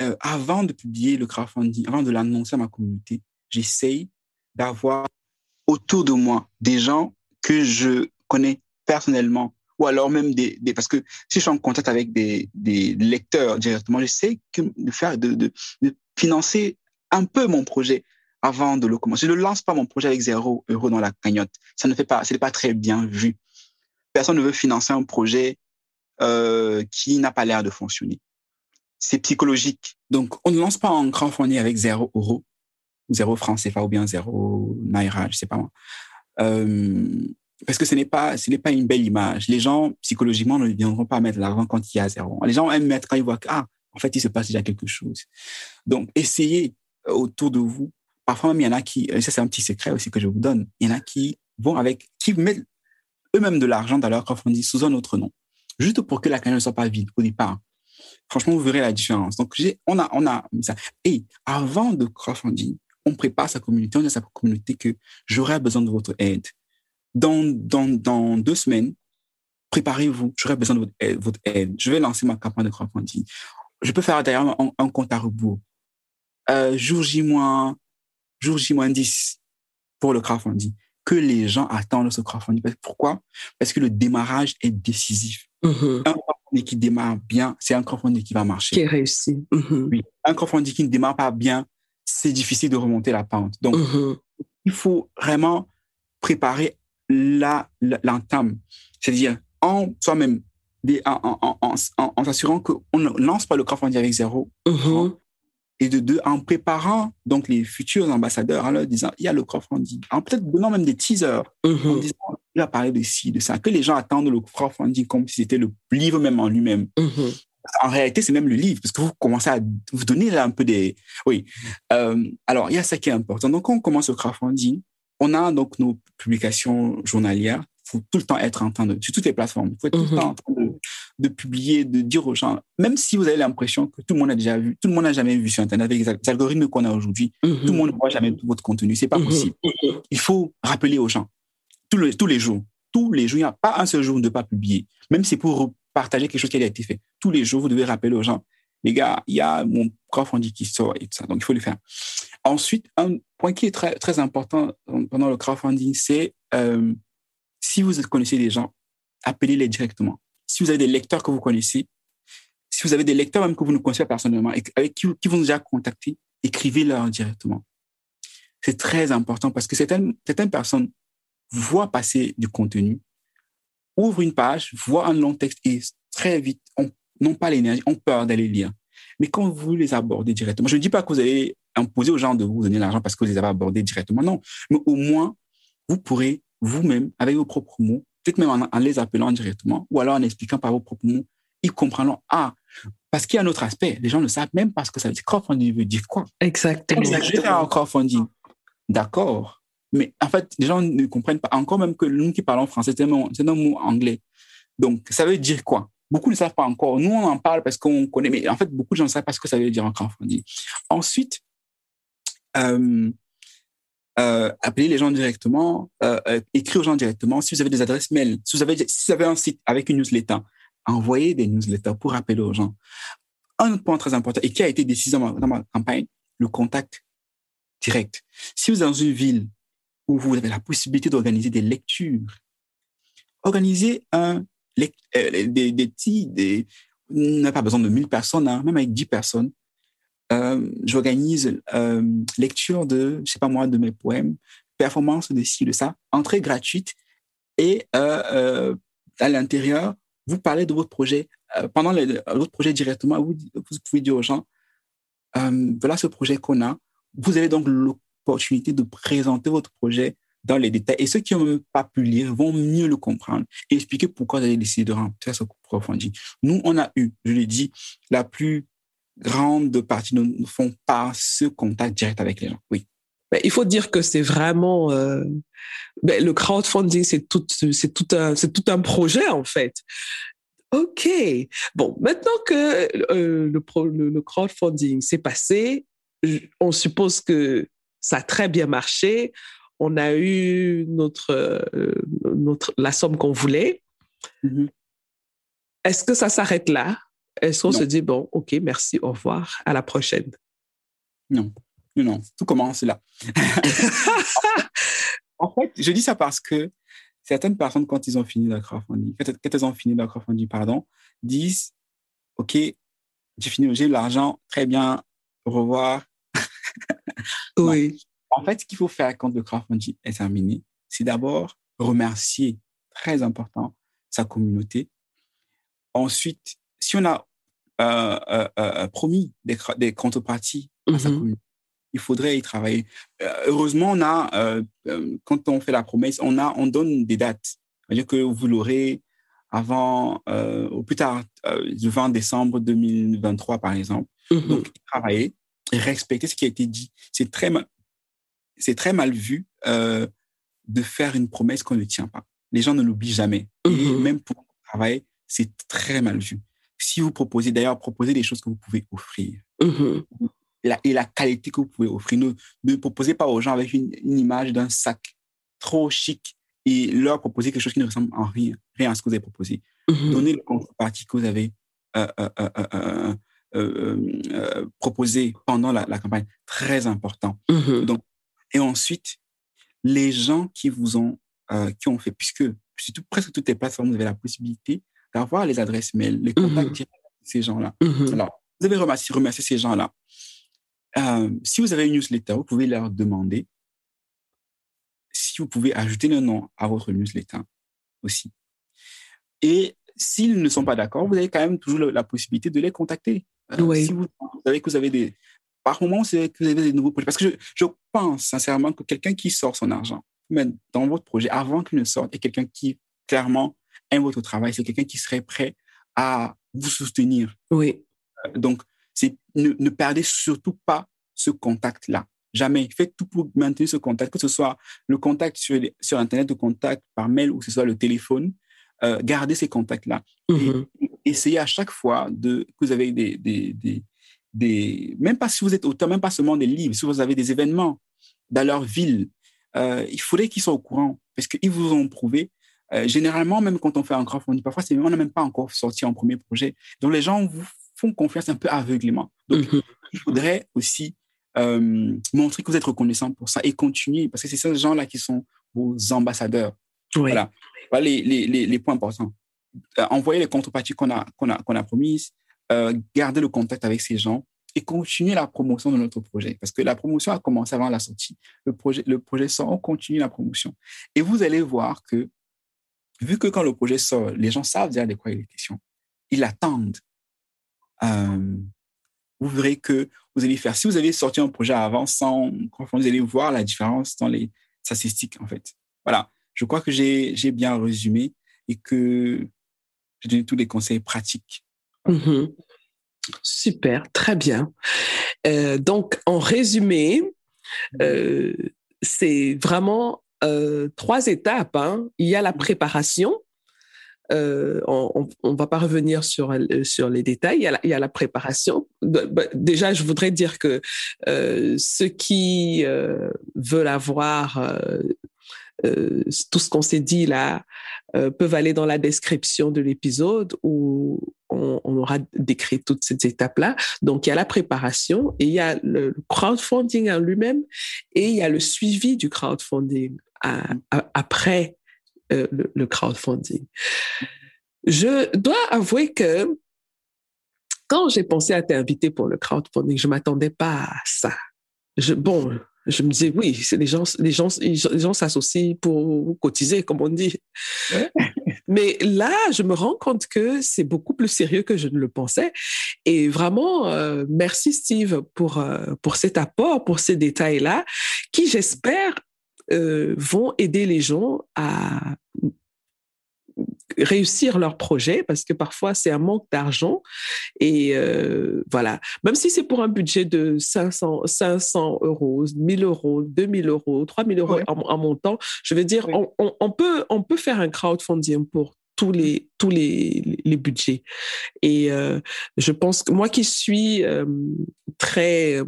euh, avant de publier le crowdfunding, avant de l'annoncer à ma communauté? J'essaye d'avoir autour de moi des gens que je connais personnellement ou alors même des, parce que si je suis en contact avec des, lecteurs directement, j'essaie faire de, de, de, financer un peu mon projet avant de le commencer. Je ne lance pas mon projet avec zéro euro dans la cagnotte. Ça ne fait pas, c'est pas très bien vu. Personne ne veut financer un projet euh, qui n'a pas l'air de fonctionner. C'est psychologique. Donc, on ne lance pas un crowdfunding avec zéro euro zéro franc CFA ou bien zéro naira, je sais pas moi. Euh, parce que ce n'est pas, ce n'est pas une belle image. Les gens, psychologiquement, ne viendront pas mettre l'argent quand il y a zéro. Les gens aiment mettre quand ils voient que, ah, en fait, il se passe déjà quelque chose. Donc, essayez autour de vous. Parfois même, il y en a qui, ça c'est un petit secret aussi que je vous donne, il y en a qui vont avec, qui mettent eux-mêmes de l'argent dans leur crowdfunding sous un autre nom. Juste pour que la cagnotte ne soit pas vide au départ. Franchement, vous verrez la différence. Donc, on a, on a mis ça. Et avant de crowdfunding, on prépare sa communauté, on dit à sa communauté que j'aurai besoin de votre aide. Dans, dans, dans deux semaines, préparez-vous, j'aurai besoin de votre aide, Je vais lancer ma campagne de crowdfunding. Je peux faire d'ailleurs un, compte à rebours. Euh, jour J jour J 10 pour le crowdfunding. Que les gens attendent ce crowdfunding. Pourquoi? Parce que le démarrage est décisif. Mm-hmm. Un crowdfunding qui démarre bien, c'est un crowdfunding qui va marcher. Qui est réussi. Mm-hmm. Oui. Un crowdfunding qui ne démarre pas bien, c'est difficile de remonter la pente. Donc, mm-hmm. il faut vraiment préparer la, l'entame. C'est-à-dire, en soi-même, en, en, en, en, s'assurant qu'on ne lance pas le crowdfunding avec zéro. Mm-hmm. Et de deux, en préparant donc les futurs ambassadeurs en leur disant, il y a le crowdfunding. En peut-être donnant même des teasers. Mm-hmm. En disant, il va parler de ci, de ça. Que les gens attendent le crowdfunding comme si c'était le livre même en lui-même en réalité, c'est même le livre, parce que vous commencez à vous donner un peu des... Oui. Euh, alors, il y a ça qui est important. Donc, quand on commence au crowdfunding, on a donc nos publications journalières. Il faut tout le temps être en train de... Sur toutes les plateformes, il faut être tout le mhm. temps en train de, publier, de dire aux gens, même si vous avez l'impression que tout le monde a déjà vu, tout le monde n'a jamais vu sur Internet avec les algorithmes qu'on a aujourd'hui, mhm. tout le monde ne voit jamais tout votre contenu. C'est pas mhm. possible. Il faut rappeler aux gens, tous les, tous les jours, tous les jours, il n'y a pas un seul jour de ne pas publier. Même si c'est pour partager quelque chose qui a été fait. Tous les jours, vous devez rappeler aux gens, les gars, il y a mon crowdfunding qui sort et tout ça. Donc, il faut le faire. Ensuite, un point qui est très, très important pendant le crowdfunding, c'est euh, si vous connaissez des gens, appelez-les directement. Si vous avez des lecteurs que vous connaissez, si vous avez des lecteurs même que vous ne connaissez pas personnellement et avec qui, qui vous déjà contacté, écrivez-leur directement. C'est très important parce que certaines, certaines personnes voient passer du contenu ouvre une page, voit un long texte et très vite, on n'ont pas l'énergie, ont peur d'aller lire. Mais quand vous les abordez directement, je ne dis pas que vous allez imposer aux gens de vous donner l'argent parce que vous les avez abordés directement, non. Mais au moins, vous pourrez vous-même, avec vos propres mots, peut-être même en, les appelant directement ou alors en expliquant par vos propres mots, ils comprendront, ah, parce qu'il y a un autre aspect. Les gens ne savent même pas ce que ça veut dire. Crowdfunding veut dire quoi? Exactement. Je vais faire un crowdfunding. D'accord. Mais en fait, les gens ne comprennent pas. Encore même que nous qui parlons français, c'est un, mot anglais. Donc, ça veut dire quoi? Beaucoup ne savent pas encore. Nous, on en parle parce qu'on connaît, mais en fait, beaucoup de gens ne savent pas ce que ça veut dire en crowdfunding. Ensuite, euh, euh, appelez les gens directement, euh, euh, écrivez aux gens directement. Si vous avez des adresses mail, si vous avez, si vous avez un site avec une newsletter, envoyez des newsletters pour rappeler aux gens. Un autre point très important et qui a été ma, dans ma campagne, le contact direct. Si vous êtes dans une ville où vous avez la possibilité d'organiser des lectures, organisez un, euh, des, des petits, des, on n'a pas besoin de 1000 personnes, hein, même avec 10 personnes. Euh, J'organise euh, lecture de, je pas moi, de mes poèmes, performance de ci, de ça, entrée gratuite. Et euh, à l'intérieur, vous parlez de votre projet. Pendant le, projet directement, vous, pouvez dire aux gens, voilà ce projet qu'on a. Vous avez donc l'opportunité de présenter votre projet dans les détails. Et ceux qui n'ont pas pu lire vont mieux le comprendre et expliquer pourquoi vous avez décidé de remplir ce approfondi. Nous, on a eu, je l'ai dit, la plus grande partie ne font pas ce contact direct avec les gens. Oui. Mais il faut dire que c'est vraiment euh, ben, le crowdfunding, c'est tout, c'est tout un, c'est tout un projet en fait. Ok. Bon, maintenant que euh, le, pro, le, le crowdfunding s'est passé, on suppose que ça a très bien marché. On a eu notre, euh, notre la somme qu'on voulait. Mm -hmm. Est-ce que ça s'arrête là? Est-ce qu'on se dit, bon, OK, merci, au revoir, à la prochaine? Non, non, non, tout commence là. en fait, je dis ça parce que certaines personnes, quand ils ont fini leur crowdfunding, quand, elles ont fini leur crowdfunding, pardon, disent, OK, j'ai fini, j'ai l'argent, très bien, au revoir. oui. Non. En fait, ce qu'il faut faire quand le crowdfunding est terminé, c'est d'abord remercier, très important, sa communauté. Ensuite, si on a euh, euh, euh, promis des, des contreparties mm -hmm. à sa communauté, il faudrait y travailler. heureusement, on a, quand on fait la promesse, on, a, on donne des dates. C'est-à-dire que vous l'aurez avant, au plus tard, le 20 décembre 2023, par exemple. Mm -hmm. Donc, travailler et respecter ce qui a été dit. C'est très, c'est très mal vu euh, de faire une promesse qu'on ne tient pas. Les gens ne l'oublient jamais. Et même pour le travail, c'est très mal vu. Si vous proposez, d'ailleurs, proposez des choses que vous pouvez offrir. Mm -hmm. la, et la qualité que vous pouvez offrir. Ne, ne proposez pas aux gens avec une, une image d'un sac trop chic et leur proposer quelque chose qui ne ressemble en rien, rien à ce que vous avez proposé. Mm -hmm. Donnez le contrepartie que vous avez euh, euh, euh, proposé pendant la, la, campagne. Très important. Donc, et ensuite, les gens qui vous ont, qui ont fait, puisque sur tout, presque toutes les plateformes, vous avez la possibilité d'avoir les adresses mail, les contacts -hmm. directs de ces gens-là. -hmm. Alors, vous avez remercié, remercié ces gens-là. Euh, si vous avez une newsletter, vous pouvez leur demander si vous pouvez ajouter le nom à votre newsletter aussi. Et s'ils ne sont pas d'accord, vous avez quand même toujours la possibilité de les contacter. Euh, oui. Si vous, vous savez que vous avez des, par moment, c'est que vous avez des nouveaux projets. Parce que je, je pense sincèrement que quelqu'un qui sort son argent dans votre projet avant qu'il ne sorte est quelqu'un qui clairement aime votre travail. C'est quelqu'un qui serait prêt à vous soutenir. Oui. Donc, c'est ne, ne perdez surtout pas ce contact-là. Jamais. Faites tout pour maintenir ce contact, que ce soit le contact sur, sur Internet, le contact par mail ou que ce soit le téléphone. Euh, gardez ces contacts-là. Et essayez à chaque fois de, que vous avez des, des, des des, même pas si vous êtes auteur, même pas seulement des livres, si vous avez des événements dans leur ville, euh, il faudrait qu'ils soient au courant parce qu'ils vous ont prouvé. Euh, généralement, même quand on fait un crowdfunding, parfois, c'est, on n'a même pas encore sorti un premier projet. Donc, les gens vous font confiance un peu aveuglément. Donc, -hmm. il faudrait aussi euh, montrer que vous êtes reconnaissant pour ça et continuer parce que c'est ces gens-là qui sont vos ambassadeurs. Oui. Voilà. voilà les, les, les, les, points importants. envoyer les contreparties qu'on a, qu'on a, qu'on a promises, euh, garder le contact avec ces gens et continuer la promotion de notre projet. Parce que la promotion a commencé avant la sortie. Le projet, le projet sort, on continue la promotion. Et vous allez voir que, vu que quand le projet sort, les gens savent déjà de quoi il est question, ils attendent. Euh, vous verrez que vous allez faire, si vous avez sorti un projet avant sans vous allez voir la différence dans les statistiques, en fait. Voilà. Je crois que j'ai bien résumé et que j'ai donné tous les conseils pratiques -hmm. Super, très bien. Euh, donc, en résumé, euh, c'est vraiment euh, trois étapes. Hein. Il y a la préparation. on ne va pas revenir sur, sur les détails. Il y a la, il y a la préparation. Déjà, je voudrais dire que ceux qui veulent avoir euh, euh, tout ce qu'on s'est dit là euh, peuvent aller dans la description de l'épisode où on, on, aura décrit toutes ces étapes-là. Donc, il y a la préparation et il y a le crowdfunding en lui-même et il y a le suivi du crowdfunding à, à, après euh, le, le, crowdfunding. Je dois avouer que quand j'ai pensé à t'inviter pour le crowdfunding, je m'attendais pas à ça. Je, bon, je me disais, oui, c'est les gens, les gens, les gens s'associent pour cotiser, comme on dit. Ouais. Mais là, je me rends compte que c'est beaucoup plus sérieux que je ne le pensais. Et vraiment, euh, merci Steve pour, euh, pour cet apport, pour ces détails-là, qui, j'espère, euh, vont aider les gens à réussir leur projet parce que parfois c'est un manque d'argent et euh, voilà même si c'est pour un budget de 500 500 euros 1000 euros 2000 euros 3000 euros oui. en, en, montant je veux dire oui. on, on, peut on peut faire un crowdfunding pour tous les tous les, les budgets. Et euh, je pense que moi qui suis euh, très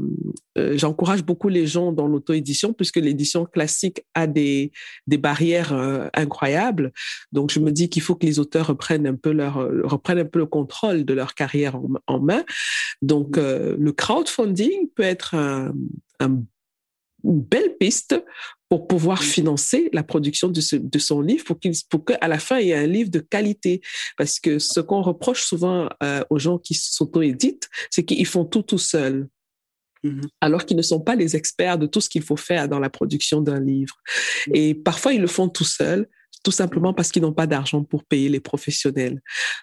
euh, j'encourage beaucoup les gens dans l'auto-édition puisque l'édition classique a des des barrières incroyables. Donc je me dis qu'il faut que les auteurs reprennent un peu leur reprennent un peu le contrôle de leur carrière en, main. Donc le crowdfunding peut être un, un belle piste pour pouvoir financer la production de, ce, de son livre pour, qu'il, pour qu'à la fin, il y ait un livre de qualité. Parce que ce qu'on reproche souvent euh, aux gens qui s'auto-éditent, c'est qu'ils font tout tout seuls. Mmh. Alors qu'ils ne sont pas les experts de tout ce qu'il faut faire dans la production d'un livre. Et parfois, ils le font tout seuls, tout simplement parce qu'ils n'ont pas d'argent pour payer les professionnels.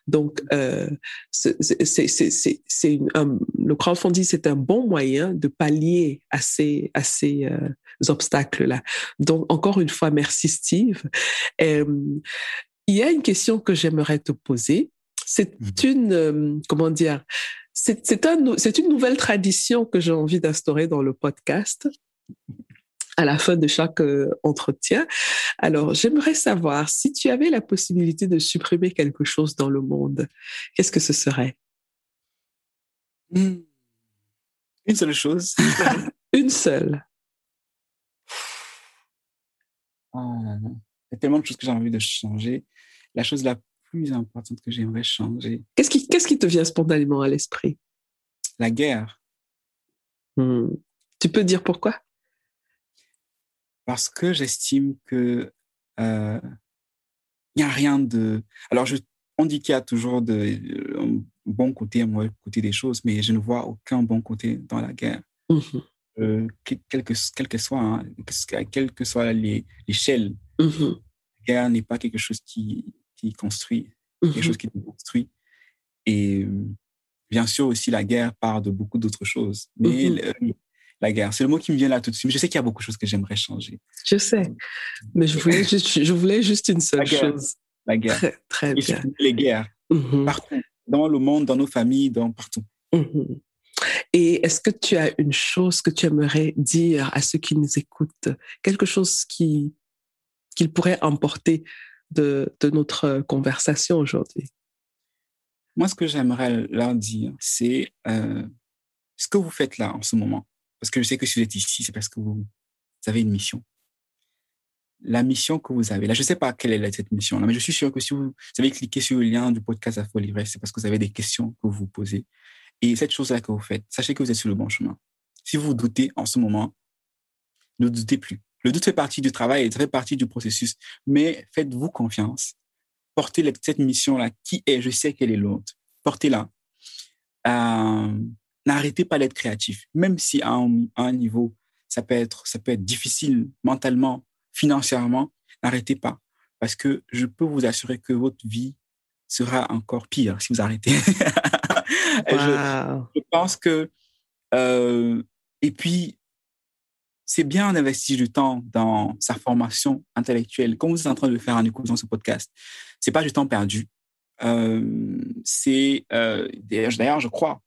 Donc, euh, c'est, le crowdfunding, c'est un bon moyen de pallier à ces, à ces euh, obstacles-là. Donc, encore une fois, merci Steve. Euh, il y a une question que j'aimerais te poser. C'est mmh. une, comment dire, c'est, un, c'est une nouvelle tradition que j'ai envie d'instaurer dans le podcast à la fin de chaque euh, entretien. Alors, j'aimerais savoir si tu avais la possibilité de supprimer quelque chose dans le monde, qu'est-ce que ce serait? Mmh. Une seule chose. Une seule. Oh, il y a tellement de choses que j'ai envie de changer. La chose la plus importante que j'aimerais changer. Qu'est-ce qui, qu'est-ce qui te vient spontanément à l'esprit? La guerre. Hmm. Tu peux dire pourquoi? Parce que j'estime que il euh, n'y a rien de. Alors, je, on dit qu'il y a toujours de, bon côté, un mauvais côté des choses, mais je ne vois aucun bon côté dans la guerre. Mm -hmm euh, quel, que, quel que soit, hein, quelle que soit l'échelle, mm -hmm. la guerre n'est pas quelque chose qui, qui construit, mm -hmm. quelque chose qui construit. Et bien sûr aussi, la guerre part de beaucoup d'autres choses. Mais mm -hmm. le, la guerre, c'est le mot qui me vient là tout de suite. Mais je sais qu'il y a beaucoup de choses que j'aimerais changer. Je sais, mais je voulais juste, je voulais juste une seule la chose. La guerre. Très, bien. Les guerres, partout, dans le monde, dans nos familles, dans partout. Et est-ce que tu as une chose que tu aimerais dire à ceux qui nous écoutent, quelque chose qui qu'ils pourraient emporter de, de notre conversation aujourd'hui? Moi, ce que j'aimerais leur dire, c'est euh, ce que vous faites là en ce moment. Parce que je sais que si vous êtes ici, c'est parce que vous, avez une mission. La mission que vous avez là, je ne sais pas quelle est cette mission là, mais je suis sûr que si vous, avez cliqué sur le lien du podcast à Folie c'est parce que vous avez des questions que vous vous posez. Et cette chose-là que vous faites, sachez que vous êtes sur le bon chemin. Si vous doutez en ce moment, ne doutez plus. Le doute fait partie du travail, ça fait partie du processus. Mais faites-vous confiance. Portez cette mission-là qui est, je sais qu'elle est lourde. Portez-la. Euh, N'arrêtez pas d'être créatif. Même si à un, à un, niveau, ça peut, être, ça peut être difficile mentalement, financièrement, n'arrêtez pas. Parce que je peux vous assurer que votre vie sera encore pire si vous arrêtez. wow. je, je, pense que euh, et puis c'est bien d'investir du temps dans sa formation intellectuelle comme vous êtes en train de le faire en écoutant ce podcast c'est pas du temps perdu euh, c'est euh, d'ailleurs je crois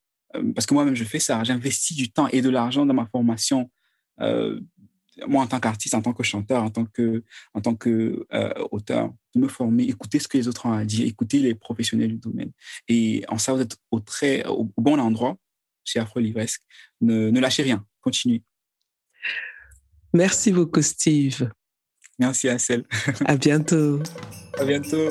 parce que moi-même je fais ça j'investis du temps et de l'argent dans ma formation moi en tant qu'artiste, en tant que chanteur, en tant que, en tant que euh, auteur, de me former, écouter ce que les autres ont à dire, écouter les professionnels du domaine. Et en ça, vous êtes au, très, au, au bon endroit chez Afro Livresque. Ne, ne lâchez rien, continuez. Merci beaucoup, Steve. Merci, Ansel. À bientôt. À bientôt.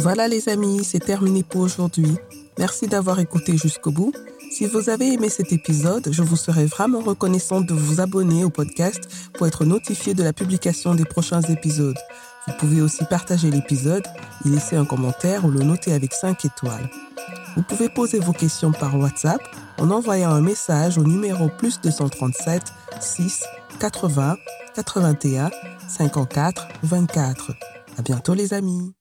Voilà, les amis, c'est terminé pour aujourd'hui. Merci d'avoir écouté jusqu'au bout. Si vous avez aimé cet épisode, je vous serais vraiment reconnaissante de vous abonner au podcast pour être notifié de la publication des prochains épisodes. Vous pouvez aussi partager l'épisode, y laisser un commentaire ou le noter avec 5 étoiles. Vous pouvez poser vos questions par WhatsApp en envoyant un message au numéro plus 237 6 80 81 54 24. À bientôt les amis.